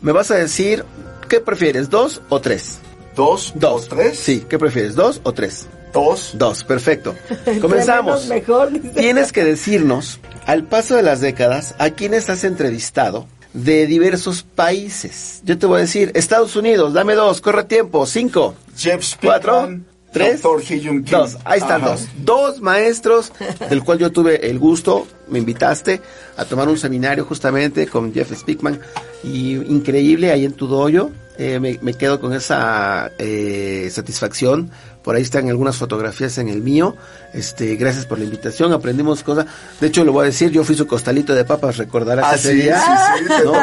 Speaker 2: Me vas a decir, ¿qué prefieres? ¿Dos o tres?
Speaker 3: ¿Dos?
Speaker 2: Dos.
Speaker 3: ¿O tres?
Speaker 2: Sí, ¿qué prefieres? ¿Dos o tres?
Speaker 3: Dos.
Speaker 2: Dos, perfecto. [LAUGHS] Comenzamos.
Speaker 4: mejor.
Speaker 2: Tienes que decirnos, al paso de las décadas, a quienes has entrevistado de diversos países. Yo te voy a decir, Estados Unidos, dame dos, corre tiempo, cinco,
Speaker 3: Jeff
Speaker 2: cuatro, tres, dos. Ahí están
Speaker 3: Ajá.
Speaker 2: dos. Dos maestros, del cual yo tuve el gusto, me invitaste a tomar un seminario justamente con Jeff Speakman. Y increíble ahí en tu dojo. Eh, me, me quedo con esa eh, satisfacción. Por ahí están algunas fotografías en el mío. Este, gracias por la invitación. Aprendimos cosas. De hecho, lo voy a decir, yo fui su costalito de papas, recordarás
Speaker 3: Ah,
Speaker 2: ese
Speaker 3: sí,
Speaker 2: día.
Speaker 3: sí, sí, te
Speaker 2: ¿no?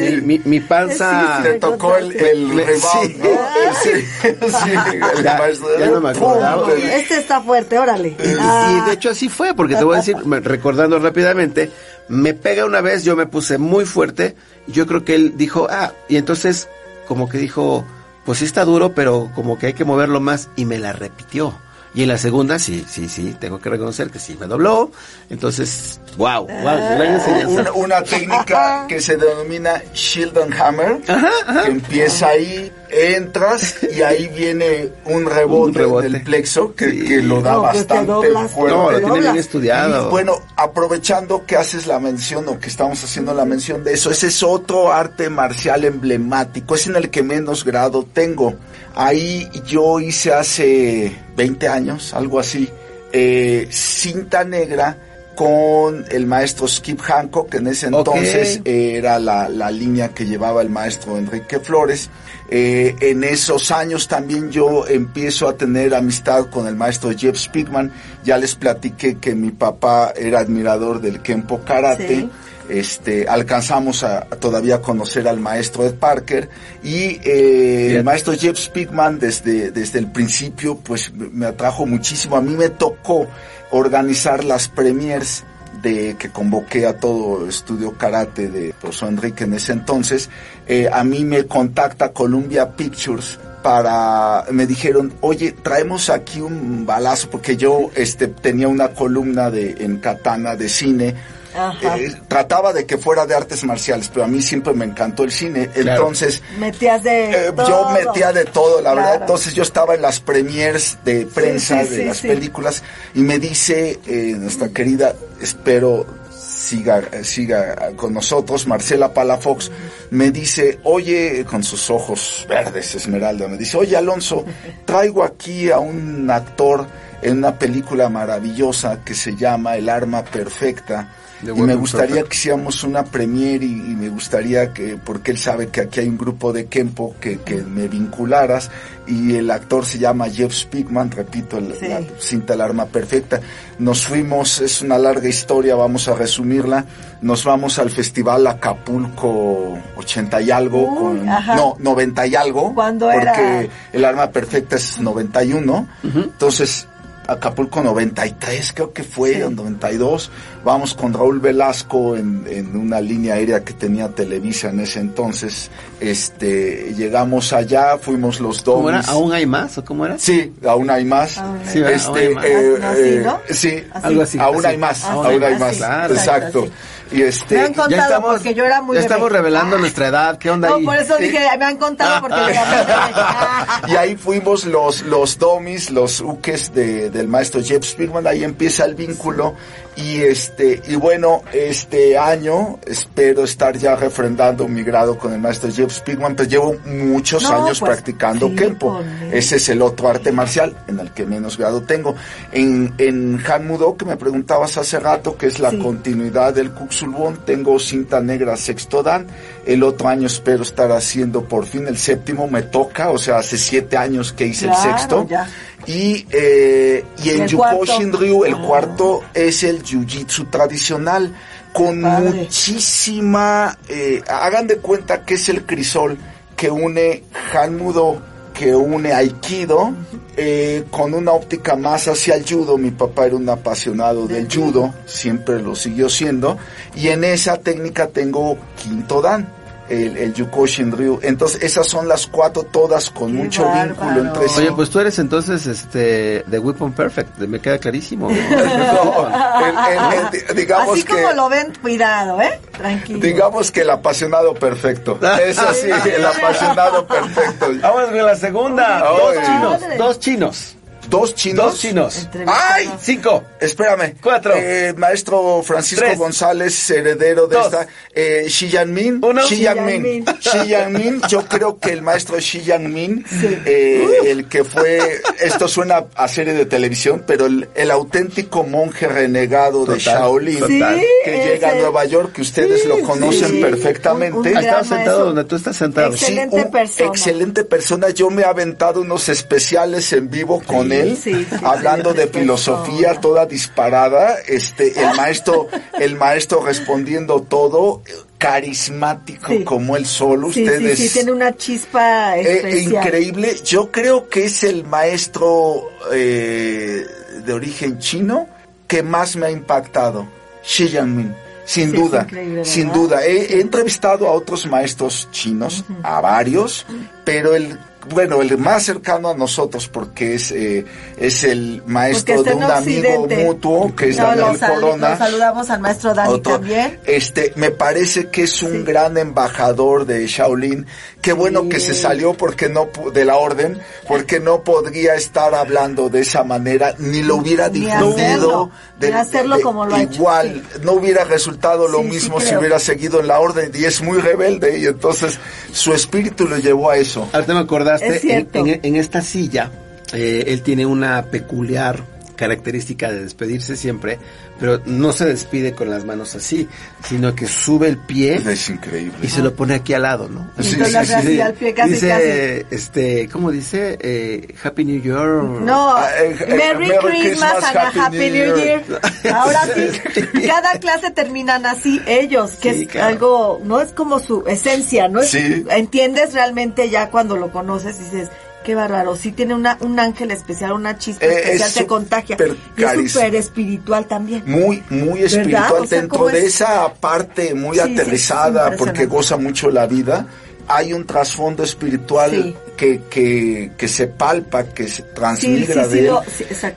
Speaker 2: Mi, mi- mi panza.
Speaker 4: Sí,
Speaker 3: Te tocó el, el rebound,
Speaker 2: sí.
Speaker 3: ¿no? [LAUGHS] Sí, sí, el
Speaker 2: Ya- ya no me acordaba.
Speaker 4: Este está fuerte, órale.
Speaker 2: Y,
Speaker 4: Ah.
Speaker 2: y de hecho así fue, porque te voy a decir, recordando rápidamente, me pega una vez, yo me puse muy fuerte, yo creo que él dijo, ah, y entonces como que dijo, pues sí está duro, pero como que hay que moverlo más, y me la repitió. Y en la segunda, sí, sí, sí, tengo que reconocer que sí me dobló. Entonces, wow, wow, enseñanza.
Speaker 3: Una, una técnica que se denomina Shield and Hammer, que empieza ahí, entras y ahí viene un rebote,
Speaker 2: Un rebote.
Speaker 3: del plexo que,
Speaker 2: Sí.
Speaker 3: que lo da
Speaker 4: No,
Speaker 3: bastante
Speaker 4: doblas,
Speaker 3: fuerte.
Speaker 2: No, lo tiene bien estudiado.
Speaker 3: Y bueno, aprovechando que haces la mención o que estamos haciendo la mención de eso, ese es otro arte marcial emblemático, es en el que menos grado tengo. Ahí yo hice hace 20 años, algo así, eh, cinta negra con el maestro Skip Hancock, que en ese entonces era la, la línea que llevaba el maestro Enrique Flores. Eh, en esos años también yo empiezo a tener amistad con el maestro Jeff Spigman. Ya les platiqué que mi papá era admirador del Kempo Karate.
Speaker 4: Sí.
Speaker 3: Este, alcanzamos a, a todavía conocer al maestro Ed Parker y eh, el maestro Jeff Spigman desde, desde el principio pues me me atrajo muchísimo. A mí me tocó organizar las premiers de que convoqué a todo estudio karate de profesor Enrique en ese entonces, eh, a mí me contacta Columbia Pictures para me dijeron oye traemos aquí un balazo porque yo este tenía una columna de en katana de cine
Speaker 4: Ajá.
Speaker 3: Eh, trataba de que fuera de artes marciales pero a mí siempre me encantó el cine entonces
Speaker 4: Metías de
Speaker 3: eh,
Speaker 4: todo.
Speaker 3: yo metía de todo, la verdad. Entonces yo estaba en las premiers de prensa
Speaker 4: sí,
Speaker 3: de
Speaker 4: sí,
Speaker 3: las
Speaker 4: sí.
Speaker 3: películas y me dice eh, nuestra querida, espero siga, siga con nosotros, Marcela Palafox, me dice, oye, con sus ojos verdes, Esmeralda, me dice, oye Alonso, [LAUGHS] traigo aquí a un actor en una película maravillosa que se llama El Arma Perfecta.
Speaker 2: The
Speaker 3: Y me gustaría
Speaker 2: Perfect.
Speaker 3: que hiciéramos una premiere y, y me gustaría que, porque él sabe que aquí hay un grupo de Kempo, que, que me vincularas y el actor se llama Jeff Spigman, repito, el-
Speaker 4: Sí.
Speaker 3: la cinta El Arma Perfecta. Nos fuimos, es una larga historia, vamos a resumirla, nos vamos al festival Acapulco 80 y algo,
Speaker 4: Uy,
Speaker 3: con,
Speaker 4: ajá.
Speaker 3: no, 90 y algo,
Speaker 4: ¿Cuándo
Speaker 3: porque
Speaker 4: era?
Speaker 3: El Arma Perfecta es 91, entonces Acapulco 93 creo que fue,
Speaker 4: Sí.
Speaker 3: o 92, vamos con Raúl Velasco en, en una línea aérea que tenía Televisa en ese entonces, este, llegamos allá, fuimos los dos.
Speaker 2: ¿Cómo era? ¿Aún hay más o cómo era?
Speaker 3: Sí, aún hay más.
Speaker 4: Aún hay
Speaker 2: Sí,
Speaker 3: este,
Speaker 2: Aún hay más.
Speaker 3: eh,
Speaker 4: Así,
Speaker 3: eh,
Speaker 4: ¿no?
Speaker 3: sí,
Speaker 4: Así.
Speaker 2: Algo así.
Speaker 3: aún
Speaker 2: así.
Speaker 3: hay más,
Speaker 4: Aún
Speaker 3: aún
Speaker 4: hay
Speaker 3: hay
Speaker 4: más,
Speaker 3: más,
Speaker 4: sí,
Speaker 2: claro.
Speaker 3: exacto. Y este,
Speaker 4: Me han contado
Speaker 2: Ya estamos,
Speaker 4: porque yo era muy
Speaker 2: ya
Speaker 4: bebé.
Speaker 2: estamos revelando nuestra edad. ¿Qué onda
Speaker 4: No,
Speaker 2: ahí?
Speaker 4: por eso dije, me han contado porque yo era muy bebé.
Speaker 3: y ahí fuimos los, los domis, los uques de, del maestro Jeff Spigman, ahí empieza el vínculo y este, y bueno, este año espero estar ya refrendando mi grado con el maestro Jeff Spigman, pues llevo muchos
Speaker 4: No,
Speaker 3: años
Speaker 4: pues,
Speaker 3: practicando
Speaker 4: sí,
Speaker 3: Kempo. Ese es el otro arte marcial en el que menos grado tengo. En, en Hanmudo, que me preguntabas hace rato, que es la
Speaker 4: Sí.
Speaker 3: continuidad del Kuxulbon, tengo cinta negra sexto dan. El otro año espero estar haciendo por fin el séptimo, me toca, o sea, hace siete años que hice
Speaker 4: Claro,
Speaker 3: el sexto.
Speaker 4: ya.
Speaker 3: Y, eh, y en Yuko. Shinryu, el
Speaker 4: Ah.
Speaker 3: cuarto es el Jiu-Jitsu tradicional, con
Speaker 4: padre.
Speaker 3: muchísima, eh, hagan de cuenta que es el crisol que une Hanmudo, que une Aikido, eh, con una óptica más hacia el judo. Mi papá era un apasionado del judo, siempre lo siguió siendo, y en esa técnica tengo quinto dan. El, el Yuko Shinryu. Entonces, esas son las cuatro, todas con
Speaker 4: Qué
Speaker 3: mucho
Speaker 4: bárbaro.
Speaker 3: vínculo entre sí.
Speaker 2: Oye, pues tú eres entonces este The Weapon Perfect, me queda clarísimo. [LAUGHS]
Speaker 3: No, el- el- el- digamos
Speaker 4: Así
Speaker 3: que
Speaker 4: como lo ven, cuidado, ¿eh? Tranquilo.
Speaker 3: digamos que el apasionado perfecto. Eso sí, el apasionado perfecto.
Speaker 2: Vamos con la segunda.
Speaker 3: Ay.
Speaker 2: Dos chinos, dos chinos,
Speaker 3: Dos chinos.
Speaker 2: dos chinos.
Speaker 3: ¡Ay!
Speaker 2: Cinco.
Speaker 3: Espérame.
Speaker 2: Cuatro.
Speaker 3: Eh, maestro Francisco
Speaker 2: Tres.
Speaker 3: González, heredero de
Speaker 2: Dos.
Speaker 3: esta. Eh, Xi Yanmin.
Speaker 2: Uno.
Speaker 3: Xi
Speaker 4: Xi
Speaker 3: Yanmin. Xi Yanmin. Yo creo que el maestro Xi Yanmin, eh, el que fue, esto suena a serie de televisión, pero el, el auténtico monje renegado de Shaolin,
Speaker 2: total.
Speaker 4: Sí,
Speaker 3: que llega a. Nueva York, que ustedes
Speaker 2: Sí,
Speaker 3: lo conocen
Speaker 2: sí.
Speaker 3: perfectamente.
Speaker 4: Un-
Speaker 2: estás sentado donde tú estás sentado.
Speaker 4: Excel- Excelente
Speaker 3: un
Speaker 4: persona.
Speaker 3: Excelente persona. Yo me he aventado unos especiales en vivo con él,
Speaker 4: sí, sí,
Speaker 3: hablando de filosofía toda disparada. Este, el maestro, [LAUGHS] el maestro respondiendo todo, carismático
Speaker 4: Sí.
Speaker 3: como él solo.
Speaker 4: Sí,
Speaker 3: Ustedes.
Speaker 4: sí, sí, tiene una chispa
Speaker 3: eh, increíble. Yo creo que es el maestro eh, de origen chino que más me ha impactado. Xi Jinping. Sin duda, sin duda. He, he entrevistado a otros maestros chinos, a varios, pero el bueno, el más cercano a nosotros porque es eh, es el maestro de un amigo mutuo que es
Speaker 4: No,
Speaker 3: Daniel
Speaker 4: sal-
Speaker 3: Corona.
Speaker 4: saludamos al maestro Dani
Speaker 3: Otro.
Speaker 4: también.
Speaker 3: Este, me parece que es un gran embajador de Shaolin. Qué bueno que se salió porque no de la orden, porque no podría estar hablando de esa manera, ni lo hubiera difundido.
Speaker 4: ni hacerlo como lo ha hecho,
Speaker 3: Igual, no hubiera resultado lo
Speaker 4: Sí, sí
Speaker 3: mismo si hubiera seguido en la orden y es muy rebelde y entonces su espíritu lo llevó a eso.
Speaker 2: Ahorita me acordaste, en- en esta silla, eh, él tiene una peculiar característica de despedirse siempre, pero no se despide con las manos así, sino que sube el pie
Speaker 3: Es increíble.
Speaker 2: y se lo pone aquí al lado, ¿no?
Speaker 3: Sí,
Speaker 4: Entonces
Speaker 3: sí,
Speaker 4: le hace
Speaker 3: sí.
Speaker 4: así al pie casi,
Speaker 2: dice, este, ¿cómo dice? Eh, Happy New Year.
Speaker 4: No,
Speaker 3: Ah, eh, eh,
Speaker 4: Merry,
Speaker 3: Merry
Speaker 4: Christmas,
Speaker 3: Christmas,
Speaker 4: and a
Speaker 3: Happy
Speaker 4: Happy
Speaker 3: New
Speaker 4: Year.
Speaker 3: Year.
Speaker 4: Ahora sí, cada clase terminan así ellos, que
Speaker 2: Sí,
Speaker 4: es
Speaker 2: claro.
Speaker 4: algo, no es como su esencia, ¿no? Es-
Speaker 3: Sí.
Speaker 4: Entiendes realmente ya cuando lo conoces y dices, qué bárbaro, sí tiene una, un ángel especial, una chispa
Speaker 3: Eh,
Speaker 4: especial,
Speaker 3: es
Speaker 4: te contagia. Y es súper espiritual también.
Speaker 3: muy muy espiritual
Speaker 4: O sea,
Speaker 3: dentro
Speaker 4: ¿cómo
Speaker 3: de
Speaker 4: es?
Speaker 3: esa parte muy
Speaker 4: Sí, sí, es
Speaker 3: aterrizada porque goza mucho la vida hay un trasfondo espiritual
Speaker 4: Sí.
Speaker 3: que, que, que se palpa que se transmigra
Speaker 4: sí, sí,
Speaker 3: de él.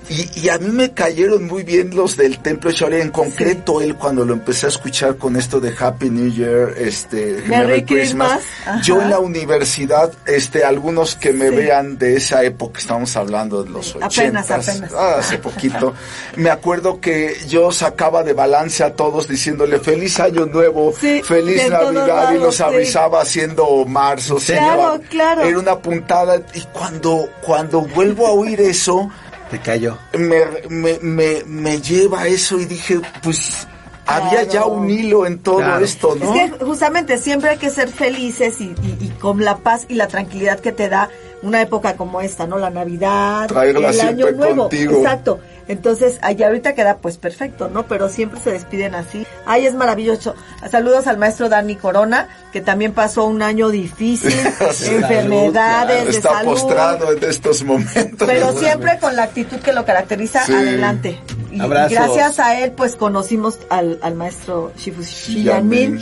Speaker 3: y, y a mí me cayeron muy bien los del templo de Shaolin, en concreto él cuando lo empecé a escuchar con esto de Happy New Year, este
Speaker 4: Merry Christmas.
Speaker 3: Yo en la universidad, este, algunos que me vean de esa época, estamos hablando de los
Speaker 4: Sí, apenas,
Speaker 3: ochentas,
Speaker 4: apenas.
Speaker 3: ah, hace poquito, me acuerdo que yo sacaba de balance a todos diciéndole feliz año nuevo, feliz Navidad y los avisaba haciendo marzo,
Speaker 4: Claro, claro.
Speaker 3: Era una puntada y cuando, cuando vuelvo a oír eso,
Speaker 2: Te cayó.
Speaker 3: me, me, me, me lleva a eso y dije, pues había ya un hilo en todo
Speaker 2: Claro.
Speaker 3: esto, ¿no?
Speaker 4: Es que justamente siempre hay que ser felices y, y- y con la paz y la tranquilidad que te da una época como esta, ¿no? La Navidad,
Speaker 3: Traerla
Speaker 4: el Año Nuevo.
Speaker 3: contigo.
Speaker 4: Exacto. Entonces, allá ahorita queda pues perfecto, ¿no? Pero siempre se despiden así. Ay, es maravilloso. Saludos al maestro Dani Corona, que también pasó un año difícil, [LAUGHS] enfermedades, de
Speaker 3: Está
Speaker 4: salud.
Speaker 3: postrado en estos momentos.
Speaker 4: Pero siempre con la actitud que lo caracteriza,
Speaker 3: Sí.
Speaker 4: adelante. Y, gracias a él, pues conocimos al, al maestro Shifu.
Speaker 2: Xi Jinping,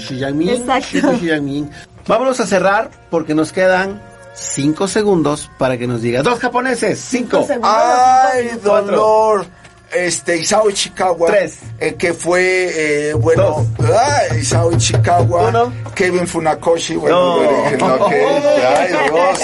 Speaker 4: Exacto.
Speaker 2: Xi Jinping. Vámonos a cerrar porque nos quedan cinco segundos para que nos diga dos japoneses. Cinco.
Speaker 4: segundos.
Speaker 3: Ay,
Speaker 4: Cinco,
Speaker 3: dolor. Este, Isao Ichikawa.
Speaker 2: Tres.
Speaker 3: eh, que fue, eh, bueno, ah, Isao Ichikawa.
Speaker 2: Uno.
Speaker 3: Kevin Funakoshi. Bueno,
Speaker 2: No.
Speaker 3: no, que, ay, [LAUGHS] Dios.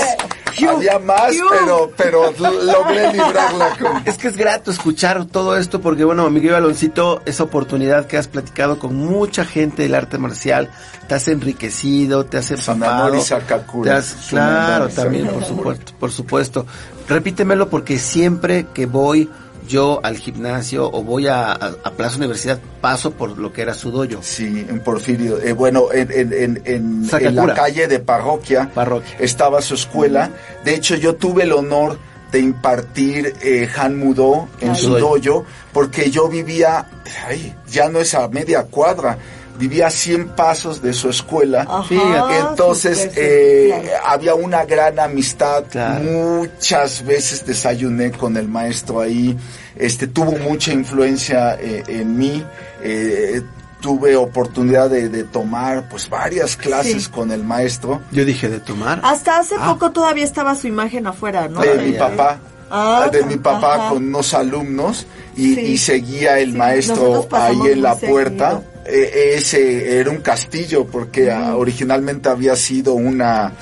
Speaker 3: Había más, pero, pero logré librarla con... [LAUGHS]
Speaker 2: Es que es grato escuchar todo esto porque, bueno, mi querido Aloncito, esa oportunidad que has platicado con mucha gente del arte marcial te has enriquecido, te has empapado.
Speaker 3: Sanamori Sakakura.
Speaker 2: te has- claro, también, por supuesto, por supuesto. Repítemelo porque siempre que voy yo al gimnasio o voy a, a- a Plaza Universidad paso por lo que era su dojo.
Speaker 3: Sí, en Porfirio. Eh, bueno, en, en, en, en, la calle de Parroquia,
Speaker 2: Parroquia.
Speaker 3: estaba su escuela. De hecho, yo tuve el honor de impartir eh, Han Mudo en
Speaker 4: Ay.
Speaker 3: su dojo, porque yo vivía, ay, ya no es a media cuadra, vivía a 100 pasos de su escuela.
Speaker 4: Ajá.
Speaker 3: Entonces eh,
Speaker 4: claro.
Speaker 3: había una gran amistad.
Speaker 2: Claro.
Speaker 3: Muchas veces desayuné con el maestro ahí. Este tuvo mucha influencia eh, en mí. Eh, tuve oportunidad de, de tomar pues varias clases
Speaker 4: Sí.
Speaker 3: con el maestro
Speaker 2: Yo dije de tomar.
Speaker 4: Hasta hace
Speaker 2: Ah.
Speaker 4: poco todavía estaba su imagen afuera, ¿no?
Speaker 3: de mi papá.
Speaker 4: Ah,
Speaker 3: de mi papá
Speaker 4: ajá.
Speaker 3: con unos alumnos y,
Speaker 4: Sí.
Speaker 3: y seguía el
Speaker 4: Sí,
Speaker 3: maestro ahí en la puerta.
Speaker 4: seguido.
Speaker 3: Eh, ese era un castillo porque ah, originalmente había sido una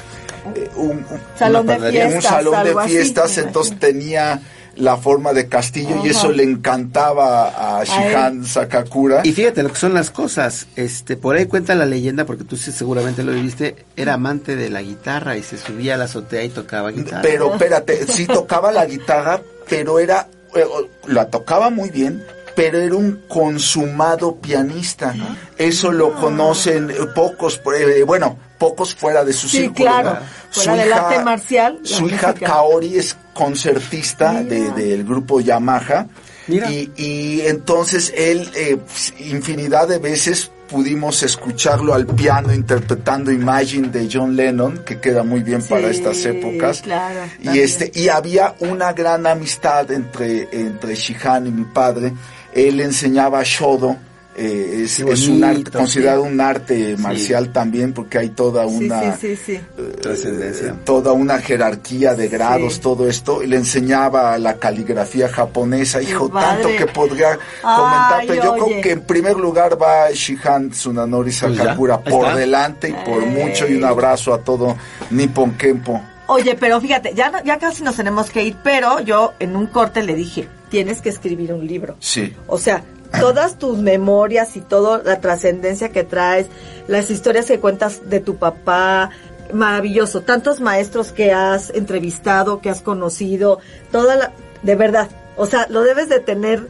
Speaker 3: eh, un, un-
Speaker 4: Salón
Speaker 2: Una
Speaker 4: de
Speaker 3: un
Speaker 4: fiestas,
Speaker 3: salón de entonces tenía la forma de castillo y eso le encantaba a Shihan Sakakura.
Speaker 2: Y fíjate lo que son las cosas. Este, por ahí cuenta la leyenda, porque tú sí seguramente lo viviste, era amante de la guitarra y se subía a la azotea y tocaba guitarra.
Speaker 3: Pero espérate, sí tocaba la guitarra, pero era, eh, la tocaba muy bien, pero era un consumado pianista. Eso lo conocen eh, pocos, eh, bueno, pocos fuera de su
Speaker 4: Sí,
Speaker 3: círculo.
Speaker 4: claro.
Speaker 3: ¿no?
Speaker 4: Fuera del arte marcial,
Speaker 3: Su hija
Speaker 4: música.
Speaker 3: Kaori es concertista de- del grupo Yamaha. Y, y entonces él, eh, infinidad de veces pudimos escucharlo al piano interpretando Imagine de John Lennon, que queda muy bien para estas épocas.
Speaker 4: claro,
Speaker 3: y
Speaker 4: también.
Speaker 3: este, y había una gran amistad entre, entre Shihan y mi padre. Él enseñaba Shodo, eh, es, un arte, considerado un arte marcial también porque hay toda una
Speaker 4: sí, sí,
Speaker 3: eh, toda una jerarquía de grados,
Speaker 4: Sí.
Speaker 3: todo esto, y le enseñaba la caligrafía japonesa, hijo,
Speaker 4: padre.
Speaker 3: tanto que podría comentar, pero yo
Speaker 4: oye.
Speaker 3: creo que en primer lugar va Shihan Tsunanori
Speaker 2: Pues
Speaker 3: Sakakura por delante y por mucho, y un abrazo a todo Nippon Kempo.
Speaker 4: Oye, pero fíjate, ya, no- ya casi nos tenemos que ir, pero yo en un corte le dije, tienes que escribir un libro.
Speaker 3: Sí.
Speaker 4: O sea, todas tus memorias y toda la trascendencia que traes, las historias que cuentas de tu papá, maravilloso. Tantos maestros que has entrevistado, que has conocido, toda la, de verdad. O sea, lo debes de tener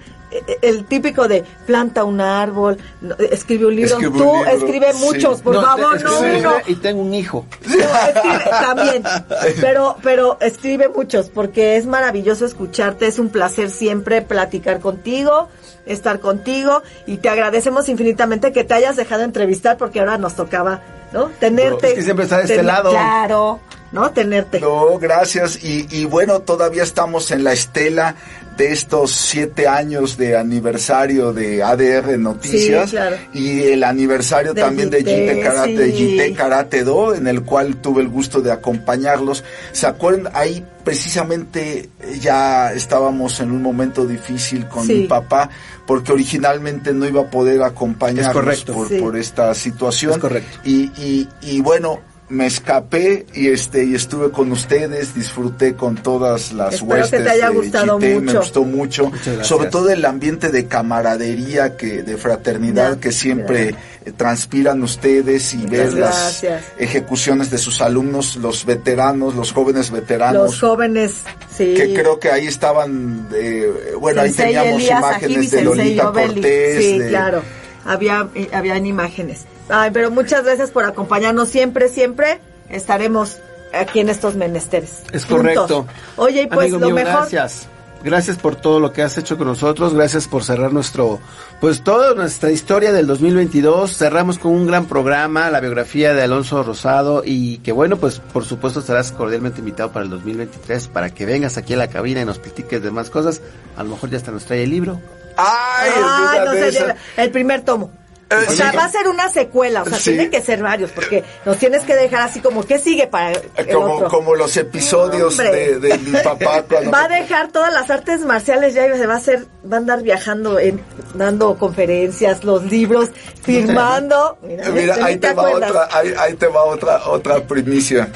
Speaker 4: el típico de planta un árbol, no, escribe un libro.
Speaker 3: Escribe un
Speaker 4: Tú
Speaker 3: libro,
Speaker 4: escribe
Speaker 3: sí.
Speaker 4: muchos, por
Speaker 2: No,
Speaker 4: favor, no uno.
Speaker 2: Y tengo un hijo.
Speaker 4: No, escribe, también, [LAUGHS] pero, pero escribe muchos, porque es maravilloso escucharte, es un placer siempre platicar contigo, estar contigo, y te agradecemos infinitamente que te hayas dejado entrevistar, porque ahora nos tocaba, ¿no? Tenerte.
Speaker 2: Es que siempre está de este lado.
Speaker 4: Claro, ¿no? Tenerte.
Speaker 3: No, gracias. Y, y bueno, todavía estamos en la estela de estos siete años de aniversario de ADR Noticias
Speaker 4: Sí, claro.
Speaker 3: y el aniversario también de
Speaker 4: Jite,
Speaker 3: Karate, de
Speaker 4: sí.
Speaker 3: Jite Karate Do, en el cual tuve el gusto de acompañarlos. ¿Se acuerdan? Ahí precisamente ya estábamos en un momento difícil con
Speaker 4: Sí.
Speaker 3: mi papá porque originalmente no iba a poder acompañarnos
Speaker 2: Es correcto.
Speaker 3: por,
Speaker 4: Sí.
Speaker 3: por esta situación.
Speaker 2: Es correcto.
Speaker 3: Y, y, y bueno, me escapé y este y estuve con ustedes, disfruté con todas las
Speaker 4: Espero que
Speaker 3: huestes
Speaker 4: te haya
Speaker 3: de me gustó mucho, sobre todo el ambiente de camaradería que de fraternidad
Speaker 4: Ya,
Speaker 3: que siempre eh, transpiran ustedes y ver las ejecuciones de sus alumnos, los veteranos, los jóvenes veteranos.
Speaker 4: Los jóvenes, sí.
Speaker 3: que creo que ahí estaban, eh, bueno, ahí teníamos
Speaker 4: Elías
Speaker 3: imágenes
Speaker 4: Ajibi,
Speaker 3: de Lolita. Cortés,
Speaker 4: Sí,
Speaker 3: de-
Speaker 4: claro. Había, eh, habían imágenes. Ay, pero muchas gracias por acompañarnos siempre, siempre. Estaremos aquí en estos menesteres.
Speaker 2: Es
Speaker 4: Juntos.
Speaker 2: correcto.
Speaker 4: Oye, y pues
Speaker 2: Amigo
Speaker 4: lo
Speaker 2: mío,
Speaker 4: mejor.
Speaker 2: Gracias. Gracias por todo lo que has hecho con nosotros. Gracias por cerrar nuestro, pues toda nuestra historia del 2022. Cerramos con un gran programa, la biografía de Alonso Rosado y que bueno, pues por supuesto estarás cordialmente invitado para el 2023 para que vengas aquí a la cabina y nos platiques de más cosas. A lo mejor ya hasta nos trae el libro.
Speaker 3: Ay,
Speaker 4: Ay, no sé, el primer tomo.
Speaker 3: Eh,
Speaker 4: o sea, va a ser una secuela, o sea,
Speaker 3: Sí.
Speaker 4: tiene que ser varios, porque nos tienes que dejar así como, ¿qué sigue para el
Speaker 3: como,
Speaker 4: otro?
Speaker 3: como los episodios de, de mi papá [LAUGHS] cuando
Speaker 4: Va a dejar todas las artes marciales ya se va a hacer, va a andar viajando, en, dando conferencias, los libros, [LAUGHS] firmando. Mira,
Speaker 3: Eh, Mira,
Speaker 4: ¿de
Speaker 3: ahí te, va otra, ahí, ahí te va otra, otra primicia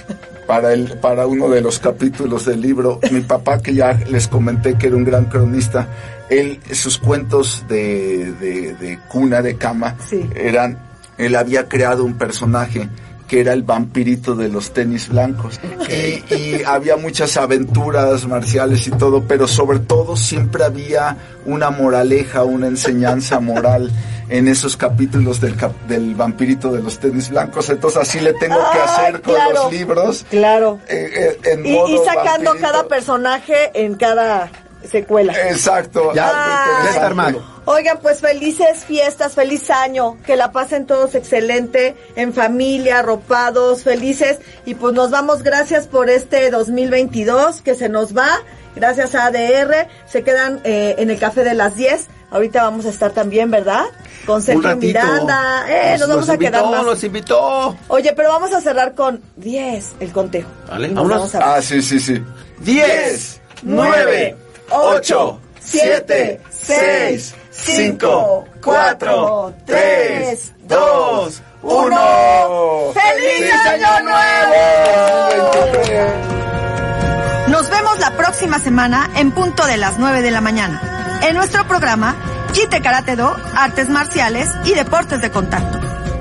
Speaker 3: para el, para uno de los capítulos del libro. Mi papá, que ya les comenté que era un gran cronista, él, sus cuentos de, de, de cuna, de cama,
Speaker 4: Sí.
Speaker 3: eran, él había creado un personaje que era el vampirito de los tenis blancos. Y, y había muchas aventuras marciales y todo, pero sobre todo siempre había una moraleja, una enseñanza moral en esos capítulos del, cap- del vampirito de los tenis blancos. Entonces así le tengo que
Speaker 4: Ay,
Speaker 3: hacer con
Speaker 4: claro.
Speaker 3: los libros.
Speaker 4: Claro.
Speaker 3: eh, eh, en
Speaker 4: Y,
Speaker 3: modo
Speaker 4: y sacando
Speaker 3: vampirito.
Speaker 4: cada personaje en cada secuela.
Speaker 3: Exacto.
Speaker 2: Ya, está armado.
Speaker 4: Oigan, pues felices fiestas, feliz año, que la pasen todos excelente, en familia, arropados, felices. Y pues nos vamos, gracias por este 2022 que se nos va, gracias a ADR, se quedan eh, en el café de las 10. Ahorita vamos a estar también, ¿verdad? Con Sergio. Miranda, eh, nos, vamos a
Speaker 2: invitó,
Speaker 4: quedar más.
Speaker 2: Nos invitó.
Speaker 4: Oye, pero vamos a cerrar con 10, el conteo.
Speaker 2: Vale,
Speaker 4: vamos a-
Speaker 3: Ah, sí, sí, sí.
Speaker 2: 10,
Speaker 4: 9, 8, 7, 6, 5, 4, 3, 2, 1. ¡Feliz Año Nuevo! Nos vemos la próxima semana en punto de las 9 de la mañana. En nuestro programa Jite Karate Do, Artes Marciales y Deportes de Contacto,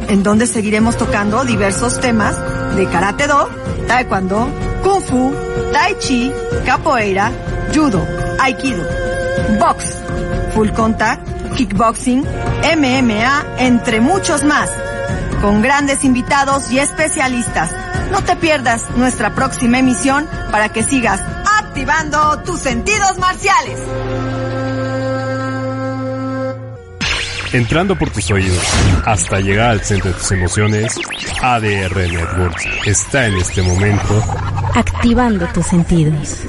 Speaker 4: en donde seguiremos tocando diversos temas de Karate Do, Taekwondo, Kung Fu, Tai Chi, Capoeira, Judo, Aikido, Box, Full Contact, Kickboxing, MMA, entre muchos más con grandes invitados y especialistas. No te pierdas nuestra próxima emisión para que sigas activando tus sentidos marciales.
Speaker 6: Entrando por tus oídos hasta llegar al centro de tus emociones, ADR Networks está en este momento
Speaker 7: Activando tus sentidos.